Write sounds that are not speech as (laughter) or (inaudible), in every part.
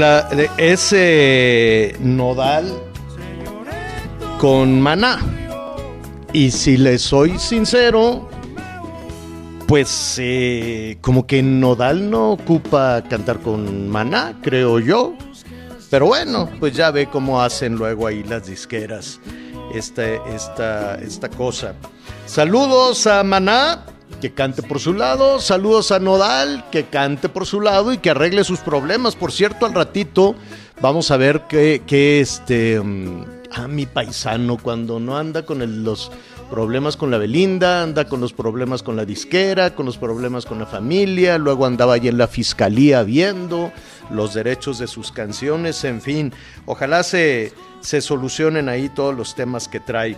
La, ese nodal con maná. Y si le soy sincero, pues eh, como que Nodal no ocupa cantar con maná, creo yo. Pero bueno, pues ya ve cómo hacen luego ahí las disqueras esta, esta, esta cosa. Saludos a Maná, que cante por su lado. Saludos a Nodal, que cante por su lado y que arregle sus problemas. Por cierto, al ratito vamos a ver que, que este... mm, a mi paisano, cuando no anda con los problemas con la Belinda, anda con los problemas con la disquera, con los problemas con la familia, luego andaba ahí en la fiscalía viendo los derechos de sus canciones, en fin, ojalá se, se solucionen ahí todos los temas que trae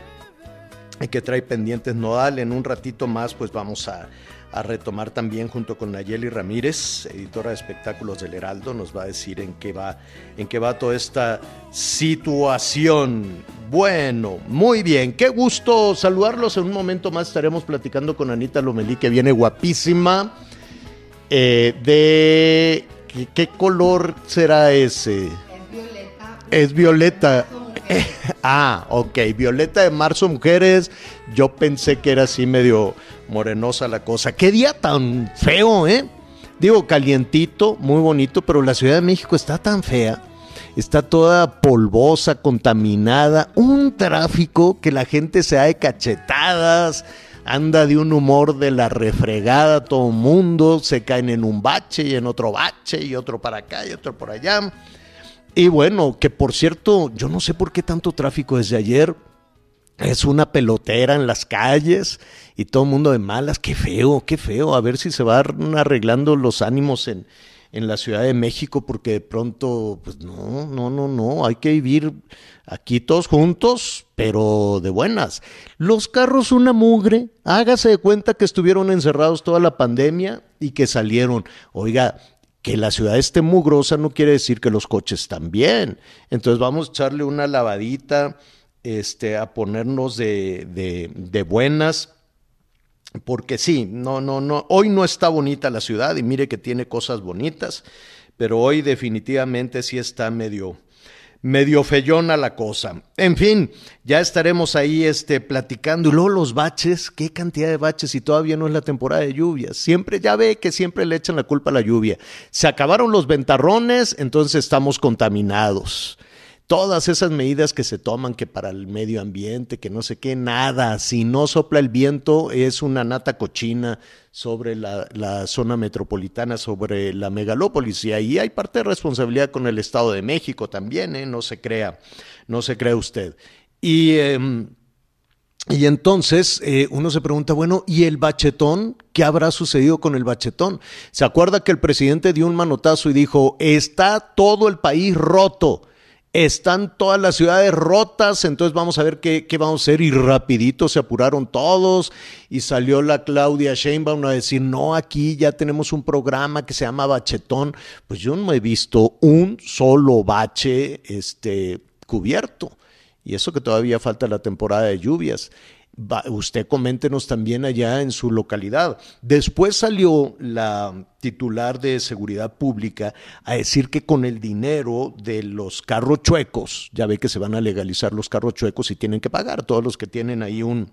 que trae pendientes Nodal. En un ratito más, pues vamos a, a retomar también junto con Nayeli Ramírez, editora de espectáculos del Heraldo, nos va a decir en qué va, en qué va toda esta situación. Bueno, muy bien, qué gusto saludarlos. En un momento más estaremos platicando con Anita Lomelí, que viene guapísima. Eh, de ¿qué, qué color será ese? Es violeta. (laughs) ah, ok. Violeta de marzo, mujeres. Yo pensé que era así medio morenosa la cosa. Qué día tan feo, ¿eh? Digo, calientito, muy bonito, pero la Ciudad de México está tan fea. Está toda polvosa, contaminada. Un tráfico que la gente se da de cachetadas. Anda de un humor de la refregada todo mundo. Se caen en un bache y en otro bache y otro para acá y otro por allá. Y bueno, que por cierto, yo no sé por qué tanto tráfico desde ayer. Es una pelotera en las calles y todo el mundo de malas. Qué feo, qué feo. A ver si se van arreglando los ánimos en, en la Ciudad de México, porque de pronto, pues no, no, no, no. Hay que vivir aquí todos juntos, pero de buenas. Los carros, una mugre. Hágase de cuenta que estuvieron encerrados toda la pandemia y que salieron. Oiga, que la ciudad esté mugrosa no quiere decir que los coches bien. Entonces vamos a echarle una lavadita, este, a ponernos de, de, de buenas. Porque sí, no, no, no, hoy no está bonita la ciudad y mire que tiene cosas bonitas, pero hoy definitivamente sí está medio, medio feyona la cosa. En fin, ya estaremos ahí este, platicando. Y luego los baches, qué cantidad de baches y todavía no es la temporada de lluvias. Siempre, ya ve que siempre le echan la culpa a la lluvia. Se acabaron los ventarrones, entonces estamos contaminados. Todas esas medidas que se toman, que para el medio ambiente, que no sé qué, nada. Si no sopla el viento, es una nata cochina sobre la, zona metropolitana, sobre la megalópolis. Y ahí hay parte de responsabilidad con el Estado de México también, ¿eh? no se crea, no se crea usted. Y. em, y entonces eh, uno se pregunta, bueno, ¿y el bachetón? ¿Qué habrá sucedido con el bachetón? ¿Se acuerda que el presidente dio un manotazo y dijo, está todo el país roto? Están todas las ciudades rotas, entonces vamos a ver qué, qué vamos a hacer. Y rapidito se apuraron todos y salió la Claudia Sheinbaum a decir, no, aquí ya tenemos un programa que se llama Bachetón. Pues yo no he visto un solo bache este, cubierto. Y eso que todavía falta la temporada de lluvias. Usted coméntenos también allá en su localidad. Después salió la titular de Seguridad Pública a decir que con el dinero de los carros chuecos, ya ve que se van a legalizar los carros chuecos y tienen que pagar, todos los que tienen ahí un,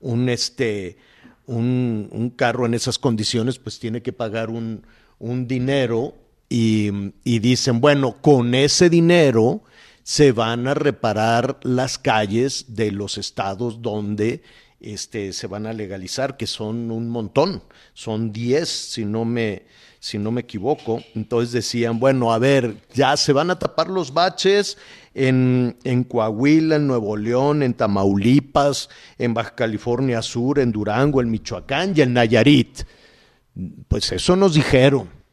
un, este, un, carro en esas condiciones, pues tiene que pagar un, un dinero y, y dicen, bueno, con ese dinero se van a reparar las calles de los estados donde este, se van a legalizar, que son un montón, son 10 si no me, si no me equivoco. Entonces decían, bueno, a ver, ya se van a tapar los baches en, en Coahuila, en Nuevo León, en Tamaulipas, en Baja California Sur, en Durango, en Michoacán y en Nayarit. Pues eso nos dijeron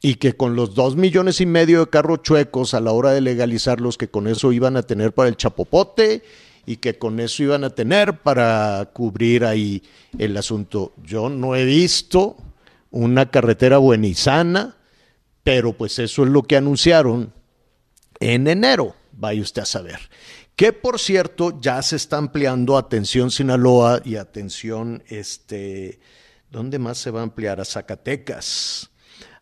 y que con los dos millones y medio de carros chuecos a la hora de legalizarlos, que con eso iban a tener para el chapopote y que con eso iban a tener para cubrir ahí el asunto. Yo no he visto una carretera buenizana, pero pues eso es lo que anunciaron en enero, vaya usted a saber. Que por cierto ya se está ampliando atención Sinaloa y atención, este, ¿dónde más se va a ampliar? A Zacatecas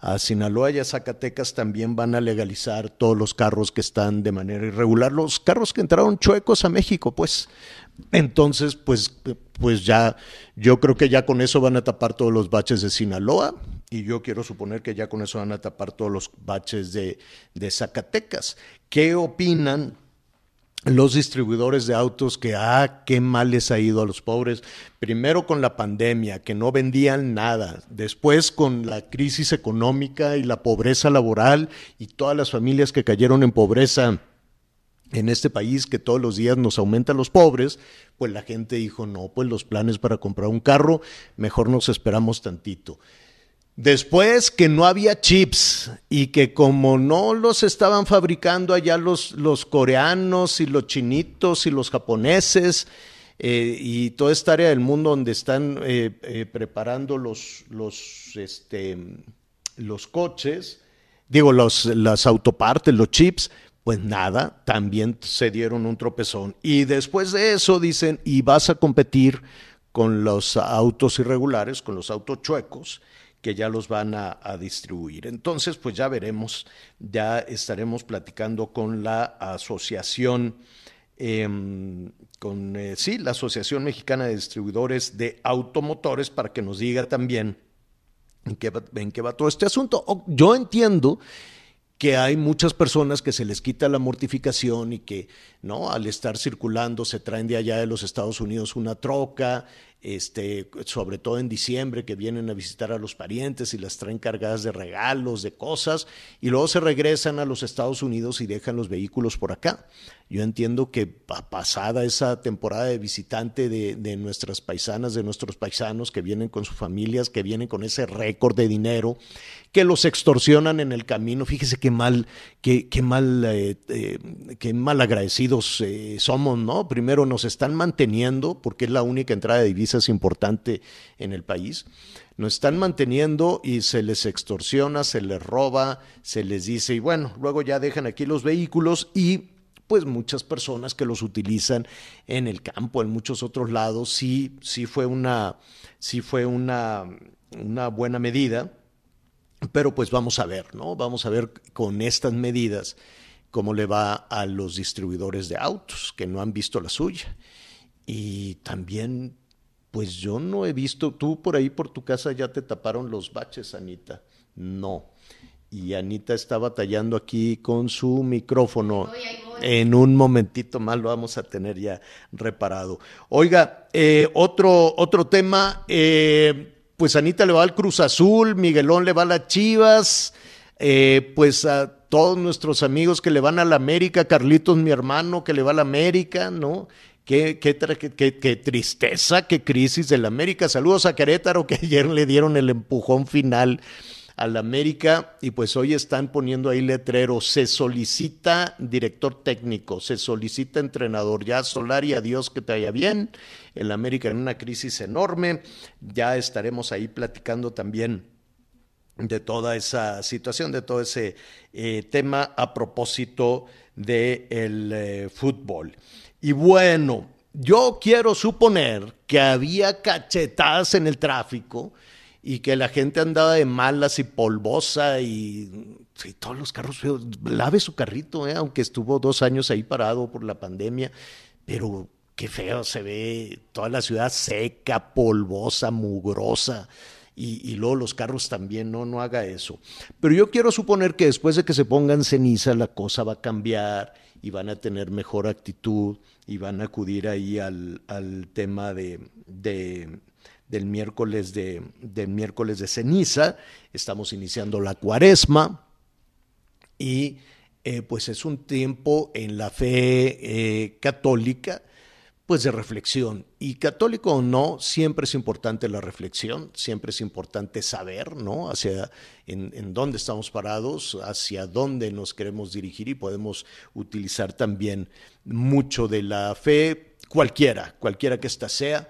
a Sinaloa y a Zacatecas también van a legalizar todos los carros que están de manera irregular, los carros que entraron chuecos a México, pues. Entonces, pues, pues ya, yo creo que ya con eso van a tapar todos los baches de Sinaloa y yo quiero suponer que ya con eso van a tapar todos los baches de, de Zacatecas. ¿Qué opinan los distribuidores de autos que, ah, qué mal les ha ido a los pobres. Primero con la pandemia, que no vendían nada. Después con la crisis económica y la pobreza laboral y todas las familias que cayeron en pobreza en este país que todos los días nos aumentan los pobres, pues la gente dijo, no, pues los planes para comprar un carro, mejor nos esperamos tantito. Después que no había chips y que como no los estaban fabricando allá los, los coreanos y los chinitos y los japoneses eh, y toda esta área del mundo donde están eh, eh, preparando los, los, este, los coches, digo, los, las autopartes, los chips, pues nada, también se dieron un tropezón. Y después de eso dicen, y vas a competir con los autos irregulares, con los autos chuecos, que ya los van a, distribuir. Entonces, pues ya veremos, ya estaremos platicando con la asociación, em, con, eh, sí, la Asociación Mexicana de Distribuidores de Automotores para que nos diga también en qué en qué va todo este asunto. Yo entiendo que hay muchas personas que se les quita la mortificación y que no al estar circulando se traen de allá de los Estados Unidos una troca este, sobre todo en diciembre, que vienen a visitar a los parientes y las traen cargadas de regalos, de cosas, y luego se regresan a los Estados Unidos y dejan los vehículos por acá. Yo entiendo que pasada esa temporada de visitante de, nuestras paisanas, de nuestros paisanos que vienen con sus familias, que vienen con ese récord de dinero, que los extorsionan en el camino, fíjese qué mal, qué, qué mal, eh, eh, mal agradecidos eh, somos, ¿no? Primero nos están manteniendo, porque es la única entrada de divisas es importante en el país, nos están manteniendo y se les extorsiona, se les roba, se les dice, y bueno, luego ya dejan aquí los vehículos y pues muchas personas que los utilizan en el campo, en muchos otros lados, sí, sí fue una, sí fue una, una buena medida, pero pues vamos a ver, ¿no? Vamos a ver con estas medidas cómo le va a los distribuidores de autos que no han visto la suya. Y también pues yo no he visto, tú por ahí por tu casa ya te taparon los baches, Anita. No. Y Anita está batallando aquí con su micrófono. En un momentito más lo vamos a tener ya reparado. Oiga, eh, otro, otro tema, eh, pues Anita le va al Cruz Azul, Miguelón le va a las Chivas, eh, pues a todos nuestros amigos que le van a la América, Carlitos, mi hermano, que le va a la América, ¿no? Qué, qué, qué, tristeza, qué crisis del América. Saludos a Querétaro que (laughs) ayer le dieron el empujón final al América y pues hoy están poniendo ahí letrero, se solicita director técnico, se solicita entrenador, ya Solari, adiós que te vaya bien, el América en una crisis enorme, ya estaremos ahí platicando también de toda esa situación, de todo ese eh, tema a propósito del de eh, fútbol. Y bueno, yo quiero suponer que había cachetadas en el tráfico y que la gente andaba de malas y polvosa y todos los carros feos. Lave su carrito, ¿eh? aunque estuvo dos años ahí parado por la pandemia, pero qué feo se ve toda la ciudad seca, polvosa, mugrosa. Y, y, luego los carros también, no, no haga eso. Pero yo quiero suponer que después de que se pongan ceniza, la cosa va a cambiar y van a tener mejor actitud y van a acudir ahí al, al tema de, de, del, miércoles de, del miércoles de ceniza. Estamos iniciando la cuaresma y eh, pues es un tiempo en la fe eh, católica pues de reflexión. Y católico o no, siempre es importante la reflexión, siempre es importante saber, ¿no? Hacia en, en, dónde estamos parados, hacia dónde nos queremos dirigir y podemos utilizar también mucho de la fe, cualquiera, cualquiera que ésta sea,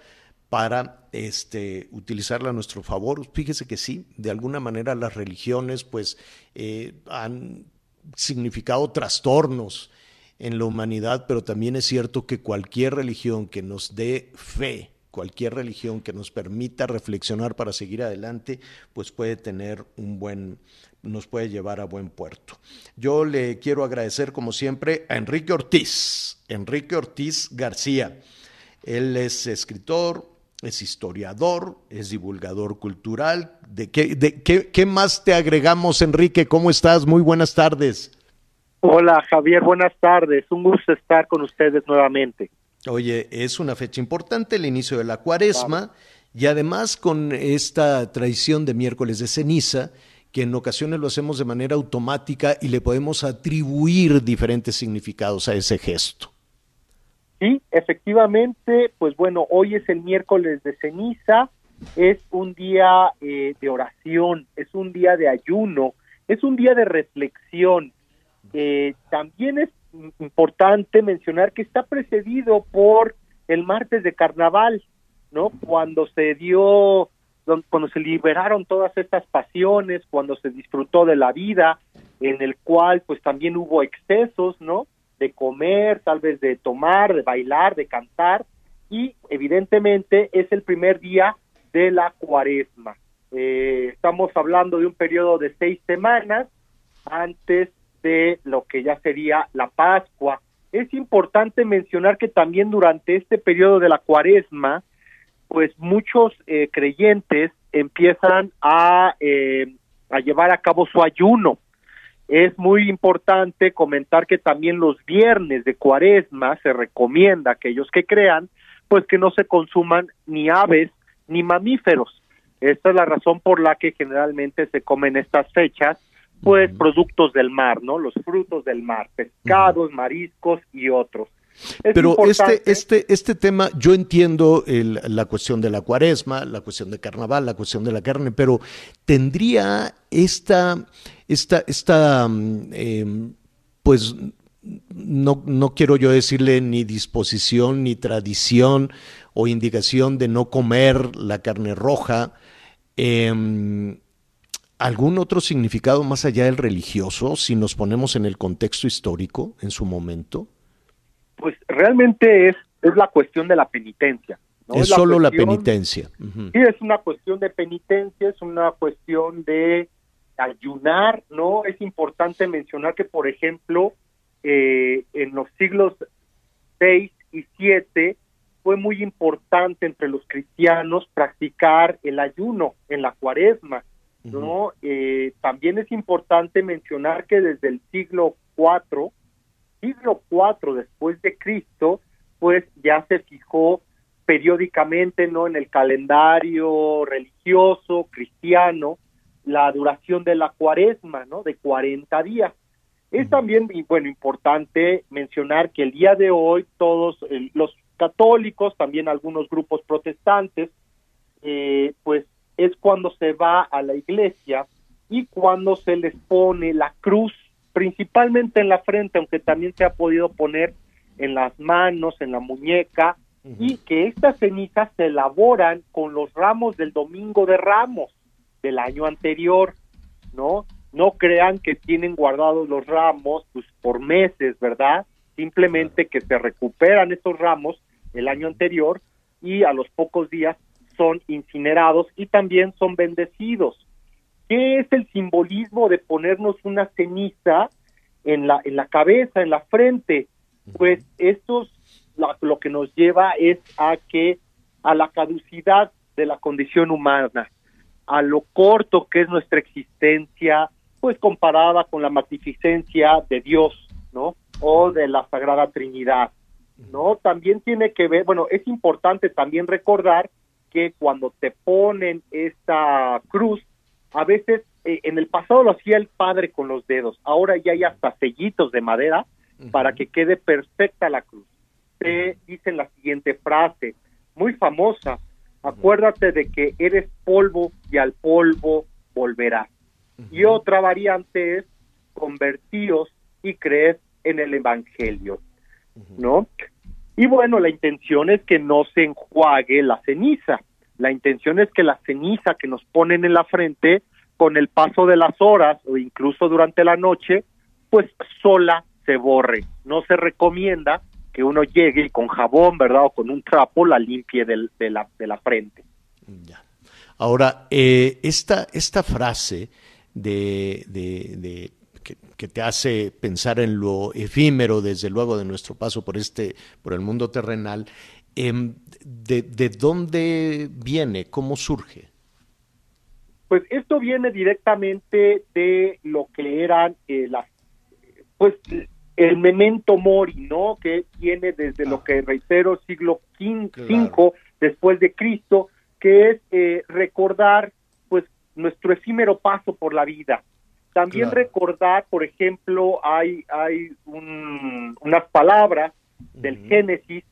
para este, utilizarla a nuestro favor. Fíjese que sí, de alguna manera las religiones pues eh, han significado trastornos en la humanidad, pero también es cierto que cualquier religión que nos dé fe, cualquier religión que nos permita reflexionar para seguir adelante, pues puede tener un buen, nos puede llevar a buen puerto. Yo le quiero agradecer, como siempre, a Enrique Ortiz, Enrique Ortiz García. Él es escritor, es historiador, es divulgador cultural. ¿De qué, de, qué, qué más te agregamos, Enrique? ¿Cómo estás? Muy buenas tardes. Hola Javier, buenas tardes. Un gusto estar con ustedes nuevamente. Oye, es una fecha importante, el inicio de la cuaresma, y además con esta tradición de miércoles de ceniza, que en ocasiones lo hacemos de manera automática y le podemos atribuir diferentes significados a ese gesto. Sí, efectivamente, pues bueno, hoy es el miércoles de ceniza, es un día eh, de oración, es un día de ayuno, es un día de reflexión, eh, también es importante mencionar que está precedido por el martes de carnaval, ¿no? Cuando se dio, cuando se liberaron todas estas pasiones, cuando se disfrutó de la vida, en el cual pues también hubo excesos, ¿no? De comer, tal vez de tomar, de bailar, de cantar, y evidentemente es el primer día de la cuaresma. Eh, estamos hablando de un periodo de seis semanas antes de lo que ya sería la Pascua. Es importante mencionar que también durante este periodo de la cuaresma, pues muchos eh, creyentes empiezan a, eh, a llevar a cabo su ayuno. Es muy importante comentar que también los viernes de cuaresma se recomienda a aquellos que crean, pues que no se consuman ni aves ni mamíferos. Esta es la razón por la que generalmente se comen estas fechas pues productos del mar, ¿no? Los frutos del mar, pescados, mariscos y otros. Pero este, este, este tema, yo entiendo el, la cuestión de la cuaresma, la cuestión de carnaval, la cuestión de la carne, pero tendría esta, esta, esta eh, pues no, no quiero yo decirle ni disposición, ni tradición o indicación de no comer la carne roja. Eh, algún otro significado más allá del religioso si nos ponemos en el contexto histórico en su momento? Pues realmente es, es la cuestión de la penitencia. ¿no? Es, solo la penitencia. Sí, es una cuestión de penitencia, es una cuestión de ayunar, ¿no? Es importante mencionar que, por ejemplo, eh, en los siglos 6 y 7 fue muy importante entre los cristianos practicar el ayuno en la cuaresma ¿no? Eh, también es importante mencionar que desde el siglo IV, siglo IV después de Cristo, pues ya se fijó periódicamente, ¿no? En el calendario religioso cristiano, la duración de la cuaresma, ¿no? De 40 días. Es también, bueno, importante mencionar que el día de hoy todos los católicos, también algunos grupos protestantes, eh, pues es cuando se va a la iglesia y cuando se les pone la cruz, principalmente en la frente, aunque también se ha podido poner en las manos, en la muñeca, y que estas cenizas se elaboran con los ramos del domingo de ramos del año anterior, ¿no? No crean que tienen guardados los ramos pues, por meses, ¿verdad? Simplemente que se recuperan estos ramos el año anterior y a los pocos días son incinerados y también son bendecidos. ¿Qué es el simbolismo de ponernos una ceniza en la, en la cabeza, en la frente? Pues esto lo, lo que nos lleva es a que a la caducidad de la condición humana, a lo corto que es nuestra existencia, pues comparada con la magnificencia de Dios, ¿no? O de la Sagrada Trinidad, ¿no? También tiene que ver, bueno, es importante también recordar que cuando te ponen esta cruz, a veces eh, en el pasado lo hacía el padre con los dedos, ahora ya hay hasta sellitos de madera para que quede perfecta la cruz. Te dicen la siguiente frase, muy famosa, acuérdate de que eres polvo y al polvo volverás. Y otra variante es convertíos y crees en el Evangelio, ¿no? Y bueno, la intención es que no se enjuague la ceniza. La intención es que la ceniza que nos ponen en la frente, con el paso de las horas o incluso durante la noche, pues sola se borre. No se recomienda que uno llegue y con jabón, ¿verdad? O con un trapo la limpie de, la, de frente. Ya. Ahora, eh, esta, esta frase de, de, que, te hace pensar en lo efímero, desde luego, de nuestro paso por este, por el mundo terrenal, em, de, de, dónde viene? ¿Cómo surge? Pues esto viene directamente de lo que eran eh, las, pues el memento mori, ¿no? Que viene desde lo ah. que reitero siglo V después de Cristo, que es eh, recordar pues nuestro efímero paso por la vida. También recordar, por ejemplo, hay hay unas palabras del Génesis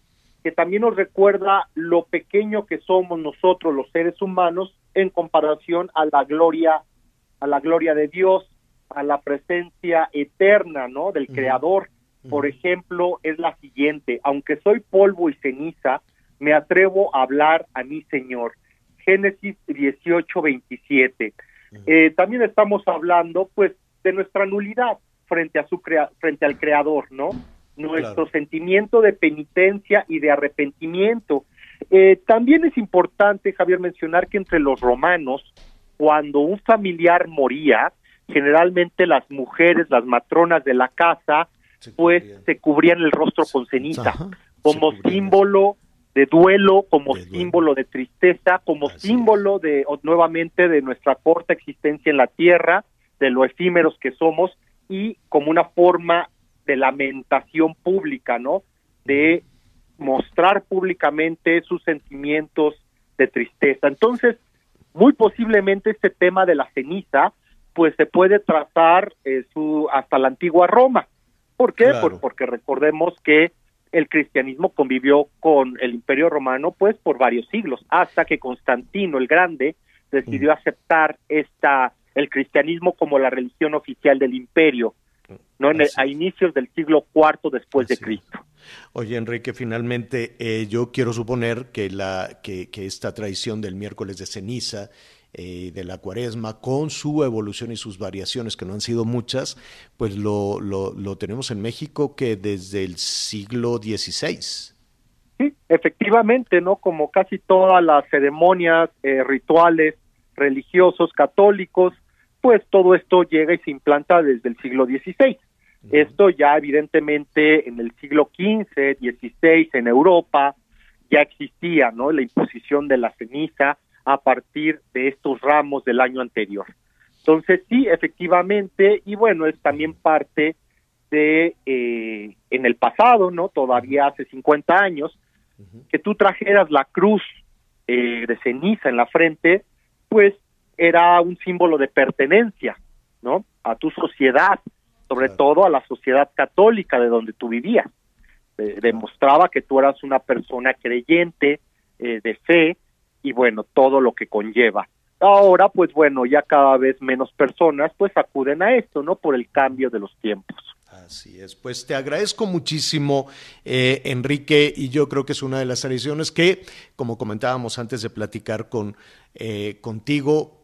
que también nos recuerda lo pequeño que somos nosotros los seres humanos en comparación a la gloria a la gloria de Dios a la presencia eterna, ¿no? Del Creador. Por ejemplo, es la siguiente, aunque soy polvo y ceniza, me atrevo a hablar a mi Señor. Génesis 18, 27. Eh, también estamos hablando, pues, de nuestra nulidad frente a su frente al Creador, ¿no? Nuestro sentimiento de penitencia y de arrepentimiento. Eh, también es importante, Javier, mencionar que entre los romanos, cuando un familiar moría, generalmente las mujeres, las matronas de la casa, pues se cubrían el rostro con ceniza, como símbolo de duelo, como símbolo de tristeza, como símbolo de nuevamente de nuestra corta existencia en la tierra, de lo efímeros que somos y como una forma de lamentación pública, ¿no? De mostrar públicamente sus sentimientos de tristeza. Entonces, muy posiblemente este tema de la ceniza pues se puede trazar eh, su, hasta la antigua Roma. ¿Por qué? porque recordemos que el cristianismo convivió con el imperio romano pues por varios siglos, hasta que Constantino el Grande decidió mm. aceptar esta el cristianismo como la religión oficial del imperio, no a inicios del siglo IV después de Cristo. Oye, Enrique, finalmente eh, yo quiero suponer que, la, que, que esta tradición del miércoles de ceniza eh, de la cuaresma, con su evolución y sus variaciones, que no han sido muchas, pues lo, lo, tenemos en México que desde el siglo XVI. Sí, efectivamente, ¿no? Como casi todas las ceremonias, eh, rituales religiosos católicos, pues todo esto llega y se implanta desde el siglo XVI. Esto ya evidentemente en el siglo XV, XVI en Europa ya existía, ¿no? La imposición de la ceniza, a partir de estos ramos del año anterior. Entonces, sí, efectivamente, y bueno, es también parte de, eh, en el pasado, ¿no? Todavía hace 50 años, que tú trajeras la cruz eh, de ceniza en la frente, pues era un símbolo de pertenencia, ¿no? A tu sociedad, sobre todo a la sociedad católica de donde tú vivías. demostraba que tú eras una persona creyente, eh, de fe, y bueno, todo lo que conlleva. Ahora, pues bueno, ya cada vez menos personas pues acuden a esto, ¿no? Por el cambio de los tiempos. Así es, pues te agradezco muchísimo, eh, Enrique, y yo creo que es una de las tradiciones que, como comentábamos antes de platicar con, eh, contigo,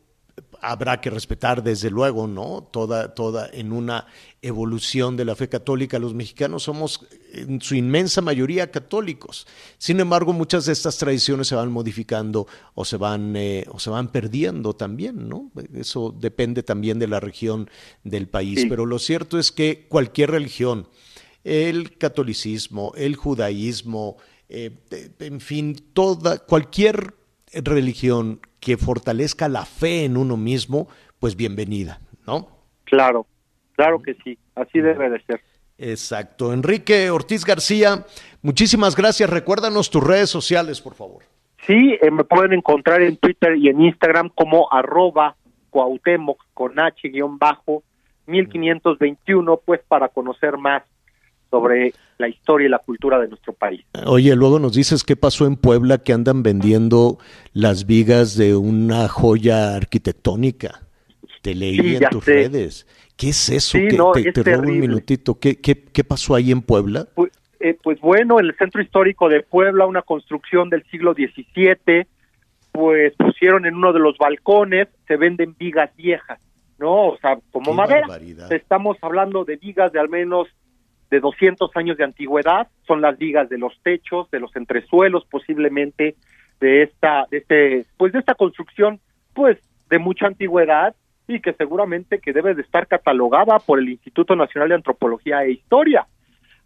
habrá que respetar desde luego, ¿no? Toda, toda en una evolución de la fe católica. Los mexicanos somos en su inmensa mayoría católicos. Sin embargo, muchas de estas tradiciones se van modificando o se van, eh, o se van perdiendo también, ¿no? Eso depende también de la región del país. Pero lo cierto es que cualquier religión, el catolicismo, el judaísmo, eh, en fin, toda, cualquier religión que fortalezca la fe en uno mismo, pues bienvenida, ¿no? Claro, claro que sí, así debe de ser. Exacto. Enrique Ortiz García, muchísimas gracias. Recuérdanos tus redes sociales, por favor. Sí, eh, me pueden encontrar en Twitter y en Instagram como arroba Cuauhtémoc con H guion bajo 1521, pues para conocer más sobre la historia y la cultura de nuestro país. Oye, luego nos dices qué pasó en Puebla que andan vendiendo las vigas de una joya arquitectónica. Te leí en tus redes. ¿Qué es eso? te, robo un minutito. ¿Qué, qué, qué pasó ahí en Puebla? Pues, eh, pues, bueno, en el centro histórico de Puebla, una construcción del siglo XVII, pues pusieron en uno de los balcones, se venden vigas viejas, ¿no? O sea, como madera. Estamos hablando de vigas de al menos de 200 años de antigüedad, son las vigas de los techos, de los entresuelos posiblemente de esta de este pues de esta construcción pues de mucha antigüedad y que seguramente que debe de estar catalogada por el Instituto Nacional de Antropología e Historia.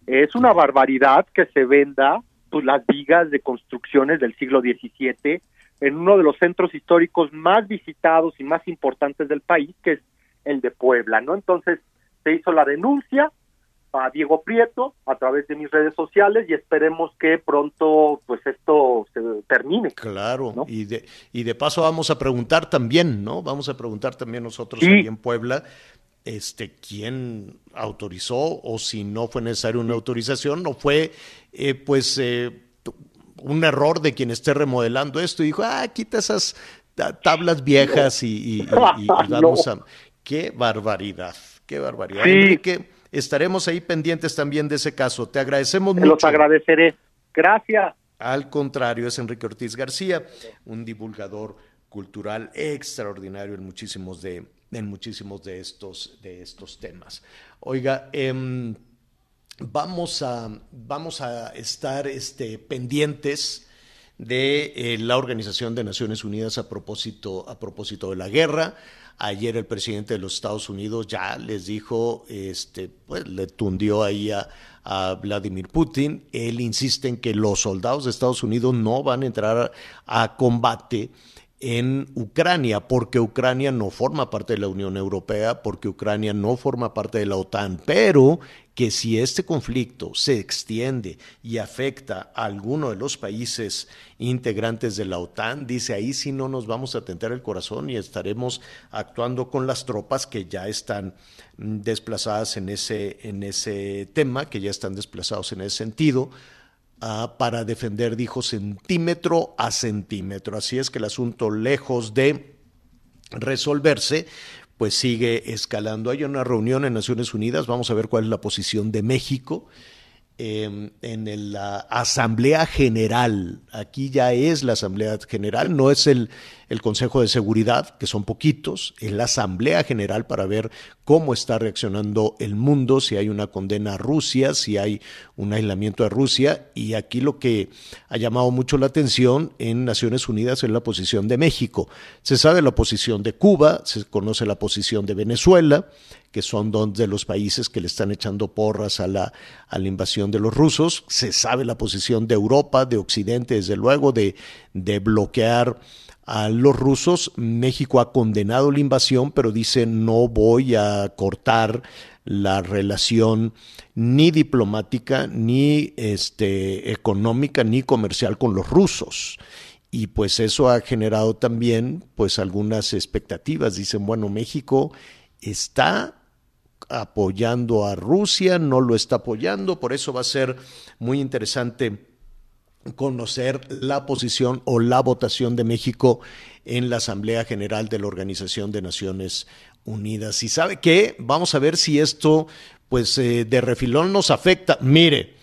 Es una barbaridad que se venda pues las vigas de construcciones del siglo XVII en uno de los centros históricos más visitados y más importantes del país, que es el de Puebla, ¿no? Entonces se hizo la denuncia, a Diego Prieto a través de mis redes sociales y esperemos que pronto pues esto se termine. Claro, y, de, y de paso vamos a preguntar también, ¿no? Vamos a preguntar también nosotros aquí en Puebla este, quién autorizó o si no fue necesaria una autorización, no fue eh, pues eh, un error de quien esté remodelando esto y dijo, ah, quita esas tablas viejas y, (laughs) vamos a... ¡Qué barbaridad! ¡Qué barbaridad! Enrique, estaremos ahí pendientes también de ese caso. Te agradecemos mucho. Los agradeceré. Gracias. Al contrario, es Enrique Ortiz García, un divulgador cultural extraordinario en muchísimos de, en muchísimos de, estos, de estos temas. Oiga, em, vamos, a, vamos a estar este, pendientes de eh, la Organización de Naciones Unidas a propósito, a propósito de la guerra. Ayer el presidente de los Estados Unidos ya les dijo, este, pues le tundió ahí a, Vladimir Putin. Él insiste en que los soldados de Estados Unidos no van a entrar a combate en Ucrania, porque Ucrania no forma parte de la Unión Europea, porque Ucrania no forma parte de la OTAN, pero que si este conflicto se extiende y afecta a alguno de los países integrantes de la OTAN, dice ahí sí no nos vamos a tentar el corazón y estaremos actuando con las tropas que ya están desplazadas en ese, en ese tema, que ya están desplazados en ese sentido. Ah, para defender, dijo, centímetro a centímetro. Así es que el asunto, lejos de resolverse, pues sigue escalando. Hay una reunión en Naciones Unidas, vamos a ver cuál es la posición de México. Em, en la Asamblea General, aquí ya es la Asamblea General, no es el, el Consejo de Seguridad, que son poquitos, es la Asamblea General para ver cómo está reaccionando el mundo, si hay una condena a Rusia, si hay un aislamiento a Rusia, y aquí lo que ha llamado mucho la atención en Naciones Unidas es la posición de México. Se sabe la posición de Cuba, se conoce la posición de Venezuela, que son dos de los países que le están echando porras a la, a la invasión de los rusos. Se sabe la posición de Europa, de Occidente, desde luego, de, de bloquear a los rusos. México ha condenado la invasión, pero dice no voy a cortar la relación ni diplomática, ni este, económica, ni comercial con los rusos. Y pues eso ha generado también pues algunas expectativas. Dicen, bueno, México está apoyando a Rusia, no lo está apoyando, por eso va a ser muy interesante conocer la posición o la votación de México en la Asamblea General de la Organización de Naciones Unidas. Y sabe qué, vamos a ver si esto, pues eh, de refilón nos afecta. Mire,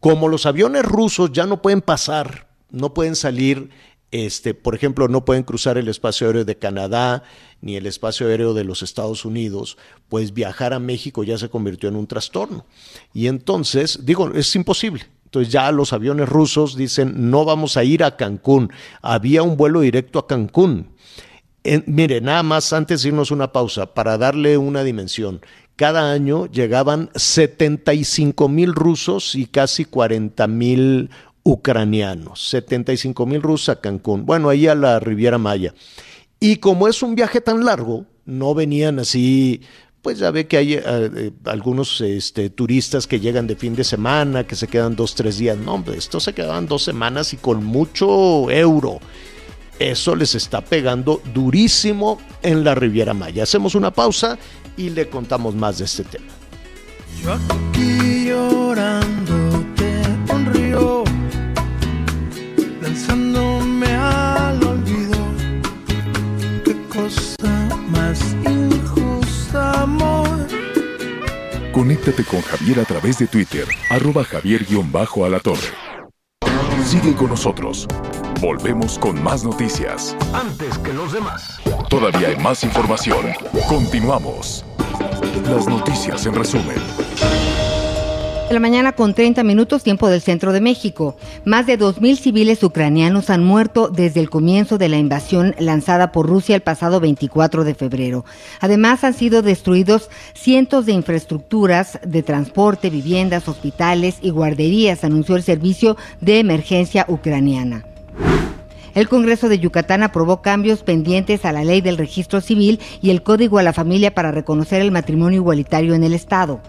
como los aviones rusos ya no pueden pasar, no pueden salir Este, por ejemplo, no pueden cruzar el espacio aéreo de Canadá ni el espacio aéreo de los Estados Unidos, pues viajar a México ya se convirtió en un trastorno. Y entonces, digo, es imposible. Entonces ya los aviones rusos dicen, no vamos a ir a Cancún. Había un vuelo directo a Cancún. mire, nada más antes de irnos una pausa, para darle una dimensión. Cada año llegaban 75 mil rusos y casi 40 mil ucranianos. 75 mil rusos a Cancún. Bueno, ahí a la Riviera Maya. Y como es un viaje tan largo, no venían así pues ya ve que hay eh, eh, algunos este, turistas que llegan de fin de semana, que se quedan dos, tres días. No, hombre, estos se quedaban dos semanas y con mucho euro. Eso les está pegando durísimo en la Riviera Maya. Hacemos una pausa y le contamos más de este tema. Yo aquí llorando te lanzándome al olvido. Qué cosa más amor. Conéctate con Javier a través de Twitter, arroba javier-alatorre. Sigue con nosotros. Volvemos con más noticias. Antes que los demás. Todavía hay más información. Continuamos. Las noticias en resumen la mañana con 30 minutos tiempo del centro de México. Más de 2.000 civiles ucranianos han muerto desde el comienzo de la invasión lanzada por Rusia el pasado 24 de febrero. Además han sido destruidos cientos de infraestructuras de transporte, viviendas, hospitales y guarderías, anunció el Servicio de Emergencia Ucraniana. El Congreso de Yucatán aprobó cambios pendientes a la ley del registro civil y el Código a la Familia para reconocer el matrimonio igualitario en el Estado.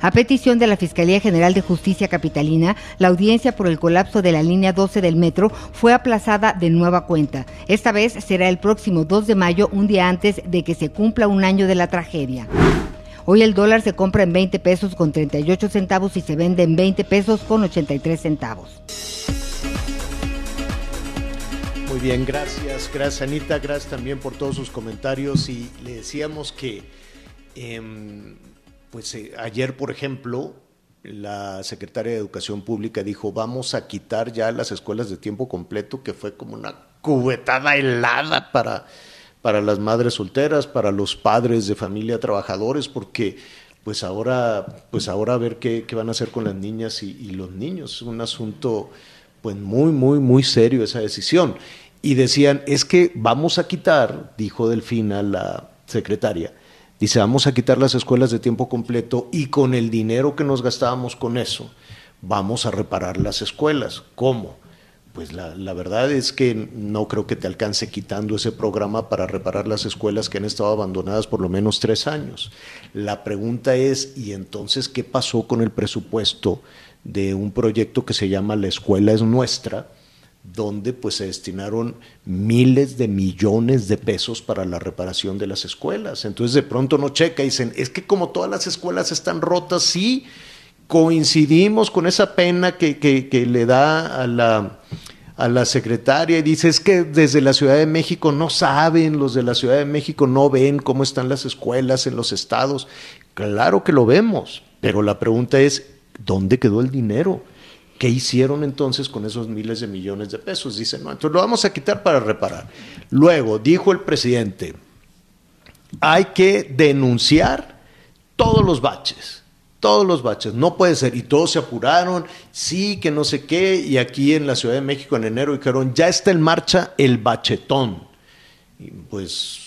A petición de la Fiscalía General de Justicia Capitalina, la audiencia por el colapso de la línea 12 del metro fue aplazada de nueva cuenta. Esta vez será el próximo 2 de mayo, un día antes de que se cumpla un año de la tragedia. Hoy el dólar se compra en 20 pesos con 38 centavos y se vende en 20 pesos con 83 centavos. Muy bien, gracias, gracias Anita, gracias también por todos sus comentarios y le decíamos que em, pues eh, ayer, por ejemplo, la secretaria de Educación Pública dijo, vamos a quitar ya las escuelas de tiempo completo, que fue como una cubetada helada para, para las madres solteras, para los padres de familia trabajadores, porque pues ahora, pues ahora a ver qué, van a hacer con las niñas y, y, los niños. Es un asunto pues muy, muy, muy serio esa decisión. Y decían, es que vamos a quitar, dijo Delfina, la secretaria, Dice, vamos a quitar las escuelas de tiempo completo y con el dinero que nos gastábamos con eso, vamos a reparar las escuelas. ¿Cómo? Pues la, la, verdad es que no creo que te alcance quitando ese programa para reparar las escuelas que han estado abandonadas por lo menos tres años. La pregunta es, ¿y entonces qué pasó con el presupuesto de un proyecto que se llama La Escuela es Nuestra? Donde pues se destinaron miles de millones de pesos para la reparación de las escuelas. Entonces de pronto no checa y dicen, es que como todas las escuelas están rotas, sí, coincidimos con esa pena que, que, le da a la, a la secretaria y dice, es que desde la Ciudad de México no saben, los de la Ciudad de México no ven cómo están las escuelas en los estados. Claro que lo vemos, pero la pregunta es, ¿dónde quedó el dinero? ¿Qué hicieron entonces con esos miles de millones de pesos? Dicen, no, entonces lo vamos a quitar para reparar. Luego, dijo el presidente, hay que denunciar todos los baches, todos los baches, no puede ser. Y todos se apuraron, sí, que no sé qué, y aquí en la Ciudad de México en enero dijeron, ya está en marcha el bachetón. Y pues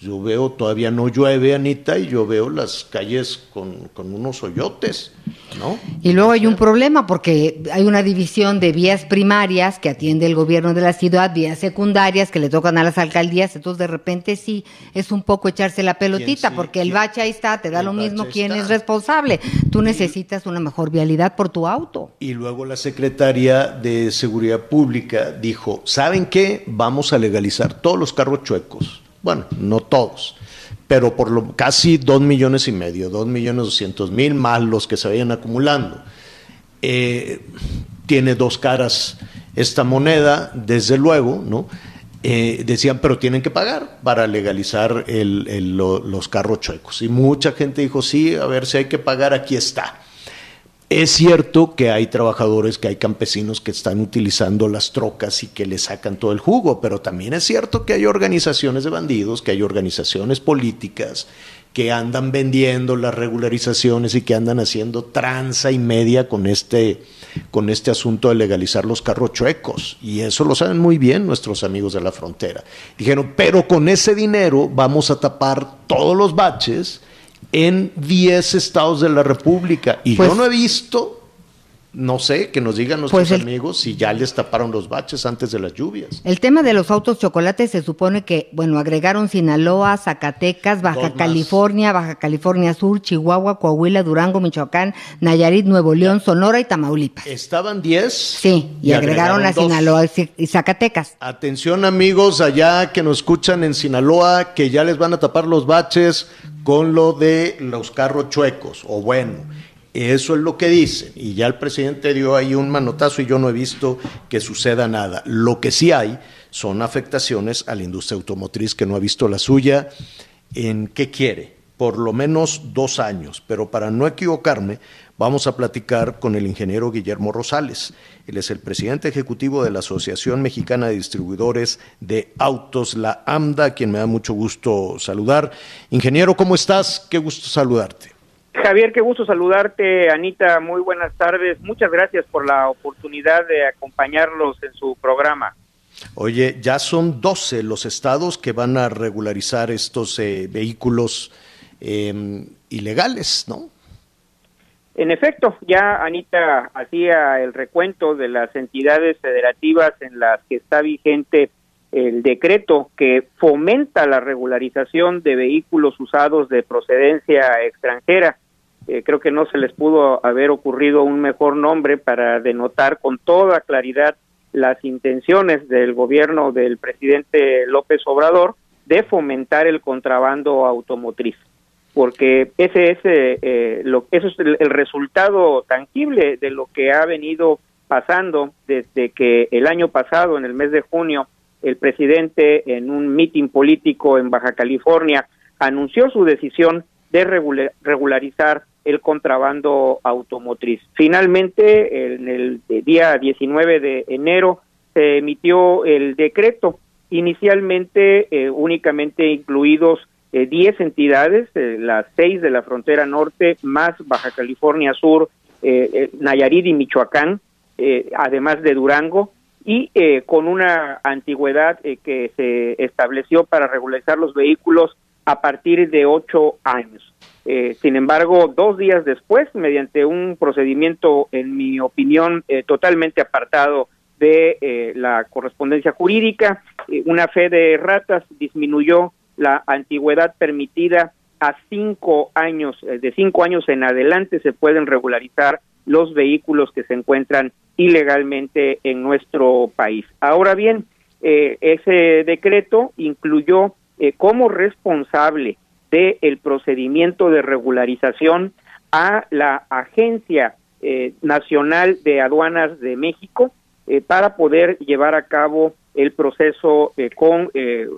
yo veo, todavía no llueve, Anita, y yo veo las calles con, unos hoyotes, ¿no? Y luego hay un problema porque hay una división de vías primarias que atiende el gobierno de la ciudad, vías secundarias que le tocan a las alcaldías, entonces de repente sí es un poco echarse la pelotita, porque el bache ahí está, te da lo mismo quién es responsable. Tú necesitas una mejor vialidad por tu auto. Y luego la secretaria de Seguridad Pública dijo, ¿saben qué? Vamos a legalizar todos los carros chuecos bueno, no todos, pero por lo casi dos millones y medio, dos millones doscientos mil más los que se vayan acumulando. Eh, tiene dos caras esta moneda, desde luego, ¿no? Eh, decían, pero tienen que pagar para legalizar los carros chuecos. Y mucha gente dijo, sí, a ver si hay que pagar, aquí está. Es cierto que hay trabajadores, que hay campesinos que están utilizando las trocas y que le sacan todo el jugo, pero también es cierto que hay organizaciones de bandidos, que hay organizaciones políticas que andan vendiendo las regularizaciones y que andan haciendo tranza y media con este, con este asunto de legalizar los carros chuecos. Y eso lo saben muy bien nuestros amigos de la frontera. Dijeron, pero con ese dinero vamos a tapar todos los baches en 10 estados de la República. Y yo pues no he visto no sé, que nos digan nuestros pues amigos si ya les taparon los baches antes de las lluvias. El tema de los autos chocolates se supone que, bueno, agregaron Sinaloa, Zacatecas, Baja California, Baja California Sur, Chihuahua, Coahuila, Durango, Michoacán, Nayarit, Nuevo León, Sonora y Tamaulipas. ¿Estaban 10? Sí, y, agregaron, a Sinaloa y Zacatecas. Atención amigos allá que nos escuchan en Sinaloa, que ya les van a tapar los baches con lo de los carros chuecos, o bueno eso es lo que dicen. Y ya el presidente dio ahí un manotazo y yo no he visto que suceda nada. Lo que sí hay son afectaciones a la industria automotriz que no ha visto la suya en qué quiere, por lo menos dos años. Pero para no equivocarme, vamos a platicar con el ingeniero Guillermo Rosales. Él es el presidente ejecutivo de la Asociación Mexicana de Distribuidores de Autos, la AMDA, quien me da mucho gusto saludar. Ingeniero, ¿cómo estás? Qué gusto saludarte. Javier, qué gusto saludarte. Anita, muy buenas tardes. Muchas gracias por la oportunidad de acompañarlos en su programa. Oye, ya son 12 los estados que van a regularizar estos eh, vehículos em, ilegales, ¿no? En efecto, ya Anita hacía el recuento de las entidades federativas en las que está vigente el decreto que fomenta la regularización de vehículos usados de procedencia extranjera. Eh, creo que no se les pudo haber ocurrido un mejor nombre para denotar con toda claridad las intenciones del gobierno del presidente López Obrador de fomentar el contrabando automotriz, porque ese es, eh, lo, eso es el resultado tangible de lo que ha venido pasando desde que el año pasado, en el mes de junio, el presidente en un mitin político en Baja California anunció su decisión de regularizar el contrabando automotriz. Finalmente, en el día 19 de enero se emitió el decreto, inicialmente eh, únicamente incluidos 10 eh, entidades, eh, las seis de la frontera norte, más Baja California Sur, Nayarit y Michoacán, además de Durango, y eh, con una antigüedad eh, que se estableció para regularizar los vehículos a partir de ocho años. Eh, sin embargo, dos días después, mediante un procedimiento, en mi opinión, totalmente apartado de la correspondencia jurídica, una fe de ratas disminuyó la antigüedad permitida a cinco años. de cinco años en adelante se pueden regularizar los vehículos que se encuentran ilegalmente en nuestro país. Ahora bien, eh, ese decreto incluyó eh, como responsable del procedimiento de regularización a la Agencia eh, Nacional de Aduanas de México para poder llevar a cabo el proceso con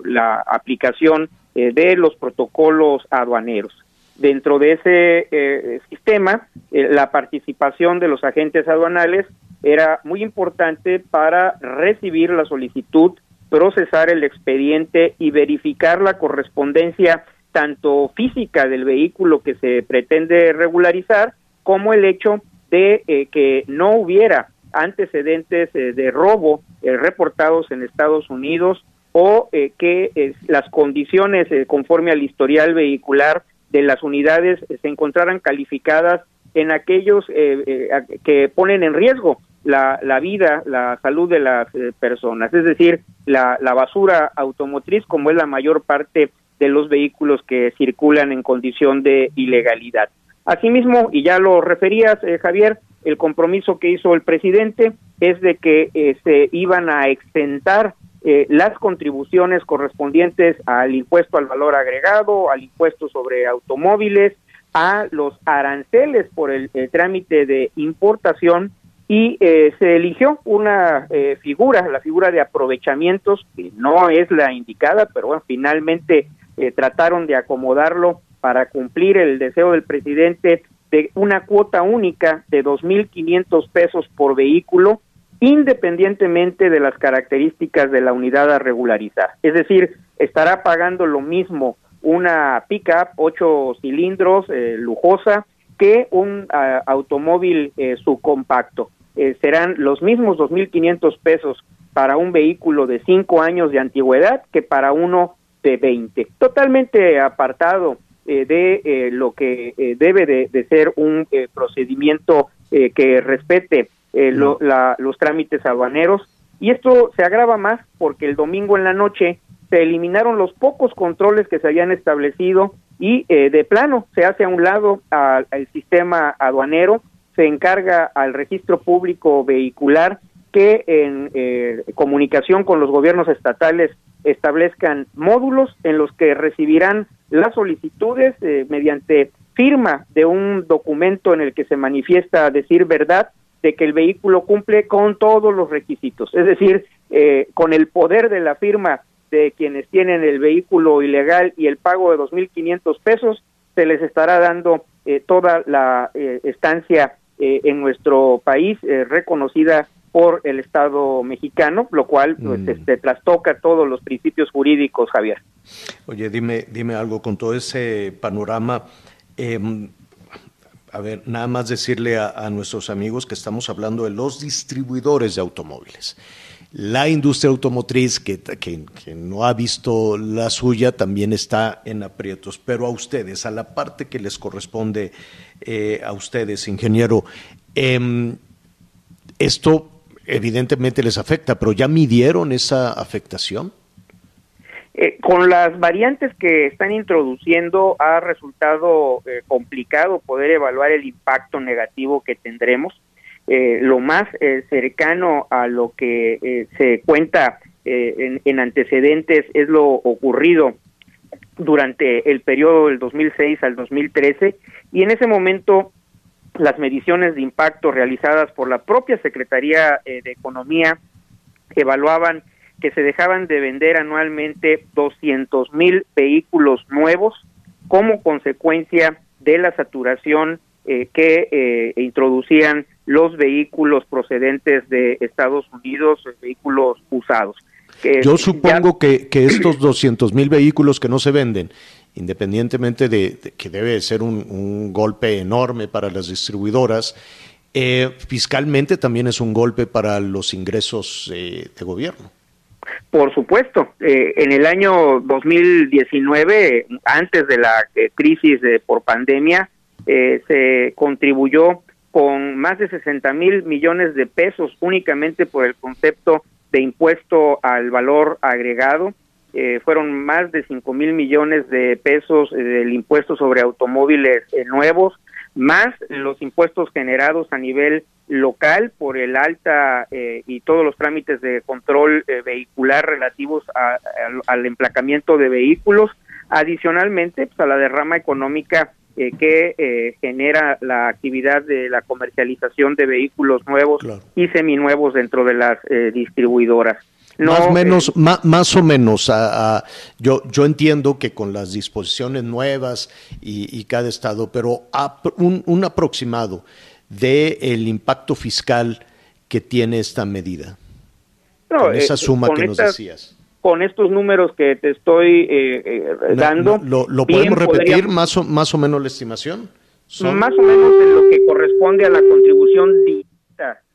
la aplicación de los protocolos aduaneros. Dentro de ese eh, sistema, eh, la participación de los agentes aduanales era muy importante para recibir la solicitud, procesar el expediente y verificar la correspondencia tanto física del vehículo que se pretende regularizar como el hecho de eh, que no hubiera antecedentes de robo reportados en Estados Unidos o que las condiciones conforme al historial vehicular de las unidades se encontraran calificadas en aquellos eh, eh, que ponen en riesgo la, la, vida, la salud de las eh, personas, es decir, la, la, basura automotriz como es la mayor parte de los vehículos que circulan en condición de ilegalidad. Asimismo, y ya lo referías, Javier, el compromiso que hizo el presidente es de que se iban a extentar eh, las contribuciones correspondientes al impuesto al valor agregado, al impuesto sobre automóviles, a los aranceles por el, trámite de importación y eh, se eligió una eh, figura, la figura de aprovechamientos, que no es la indicada, pero bueno, finalmente trataron de acomodarlo para cumplir el deseo del presidente de una cuota única de 2.500 pesos por vehículo, independientemente de las características de la unidad a regularizar. Es decir, estará pagando lo mismo una pickup ocho cilindros eh, lujosa que un ah, automóvil eh, subcompacto. Eh, serán los mismos 2.500 pesos para un vehículo de cinco años de antigüedad que para uno de 20. Totalmente apartado eh, de eh, lo que eh, debe de, ser un procedimiento que respete los trámites aduaneros. Y esto se agrava más porque el domingo en la noche se eliminaron los pocos controles que se habían establecido y de plano se hace a un lado al sistema aduanero, se encarga al registro público vehicular que en comunicación con los gobiernos estatales establezcan módulos en los que recibirán las solicitudes eh, mediante firma de un documento en el que se manifiesta decir verdad de que el vehículo cumple con todos los requisitos, es decir, eh, con el poder de la firma de quienes tienen el vehículo ilegal y el pago de 2.500 pesos, se les estará dando eh, toda la estancia en nuestro país reconocida por el Estado mexicano, lo cual pues, mm. este, trastoca todos los principios jurídicos, Javier. Oye, dime, dime algo con todo ese panorama. Em, a ver, nada más decirle a, nuestros amigos que estamos hablando de los distribuidores de automóviles. La industria automotriz, que, que, no ha visto la suya, también está en aprietos. Pero a ustedes, a la parte que les corresponde eh, a ustedes, ingeniero, em, esto evidentemente les afecta, pero ¿ya midieron esa afectación? Eh, con las variantes que están introduciendo ha resultado eh, complicado poder evaluar el impacto negativo que tendremos. Eh, lo más cercano a lo que se cuenta en, en, antecedentes es lo ocurrido durante el periodo del 2006 al 2013 y en ese momento las mediciones de impacto realizadas por la propia Secretaría eh, de Economía evaluaban que se dejaban de vender anualmente 200 mil vehículos nuevos como consecuencia de la saturación eh, que eh, introducían los vehículos procedentes de Estados Unidos, vehículos usados. Yo supongo que, que estos 200 mil vehículos que no se venden independientemente de, que debe ser un, golpe enorme para las distribuidoras, eh, fiscalmente también es un golpe para los ingresos eh, de gobierno. Por supuesto, eh, en el año 2019, antes de la crisis por pandemia, se contribuyó con más de 60 mil millones de pesos únicamente por el concepto de impuesto al valor agregado eh, fueron más de 5 mil millones de pesos eh, del impuesto sobre automóviles eh, nuevos, más los impuestos generados a nivel local por el alta y todos los trámites de control vehicular relativos al emplacamiento de vehículos, adicionalmente pues, a la derrama económica que genera la actividad de la comercialización de vehículos nuevos y seminuevos dentro de las distribuidoras más o menos, eh, más, o menos, yo, yo entiendo que con las disposiciones nuevas y, cada estado, pero un, aproximado de el impacto fiscal que tiene esta medida. con esa eh, suma que nos decías. Con estos números que te estoy eh, dando. ¿Lo, podemos repetir más o, más o menos la estimación? Más o menos en lo que corresponde a la contribución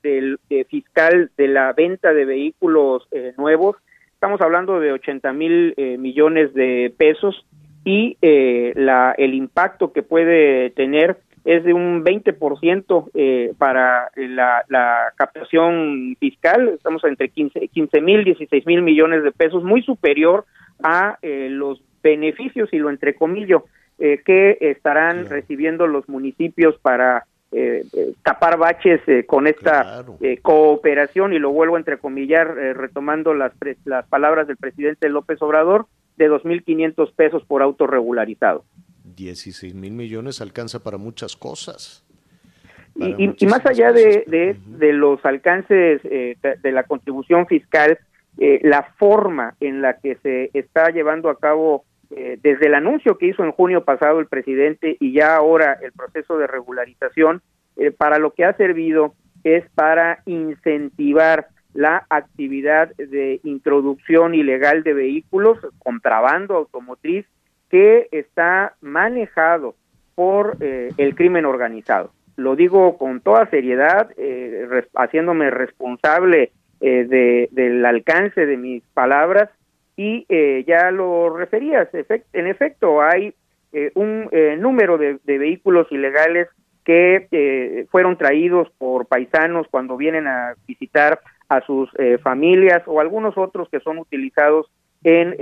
del fiscal de la venta de vehículos eh, nuevos. Estamos hablando de 80 mil eh, millones de pesos y eh, la, el impacto que puede tener es de un 20% eh, para la, la, captación fiscal, estamos entre 15 mil, 16 mil millones de pesos, muy superior a los beneficios, y lo entrecomillo, que estarán recibiendo los municipios para eh, eh, tapar baches eh, con esta eh, cooperación. Y lo vuelvo a entrecomillar retomando las, las palabras del presidente López Obrador de 2.500 pesos por auto regularizado. 16 mil millones alcanza para muchas cosas. y, más allá de, de, los alcances de la contribución fiscal, la forma en la que se está llevando a cabo eh, desde el anuncio que hizo en junio pasado el presidente y ya ahora el proceso de regularización, eh, para lo que ha servido es para incentivar la actividad de introducción ilegal de vehículos, contrabando automotriz, que está manejado por eh, el crimen organizado. Lo digo con toda seriedad, haciéndome responsable del alcance de mis palabras y eh, ya lo referías, en efecto hay eh, un eh, número de, vehículos ilegales que fueron traídos por paisanos cuando vienen a visitar a sus familias o algunos otros que son utilizados en,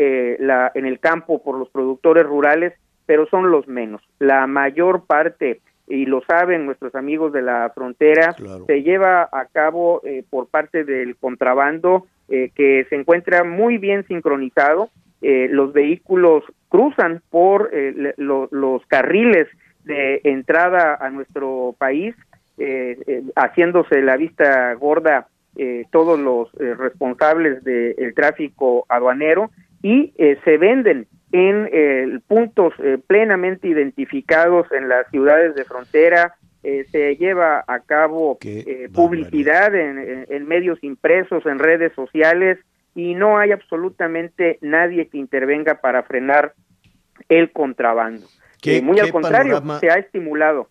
la, en el campo por los productores rurales, pero son los menos. La mayor parte y lo saben nuestros amigos de la frontera, se lleva a cabo por parte del contrabando eh, que se encuentra muy bien sincronizado. Eh, los vehículos cruzan por eh, los carriles de entrada a nuestro país, haciéndose la vista gorda todos los responsables del tráfico aduanero y se venden en puntos plenamente identificados en las ciudades de frontera, eh, se lleva a cabo eh, publicidad en, medios impresos, en redes sociales, y no hay absolutamente nadie que intervenga para frenar el contrabando. Eh, muy al contrario, se ha estimulado.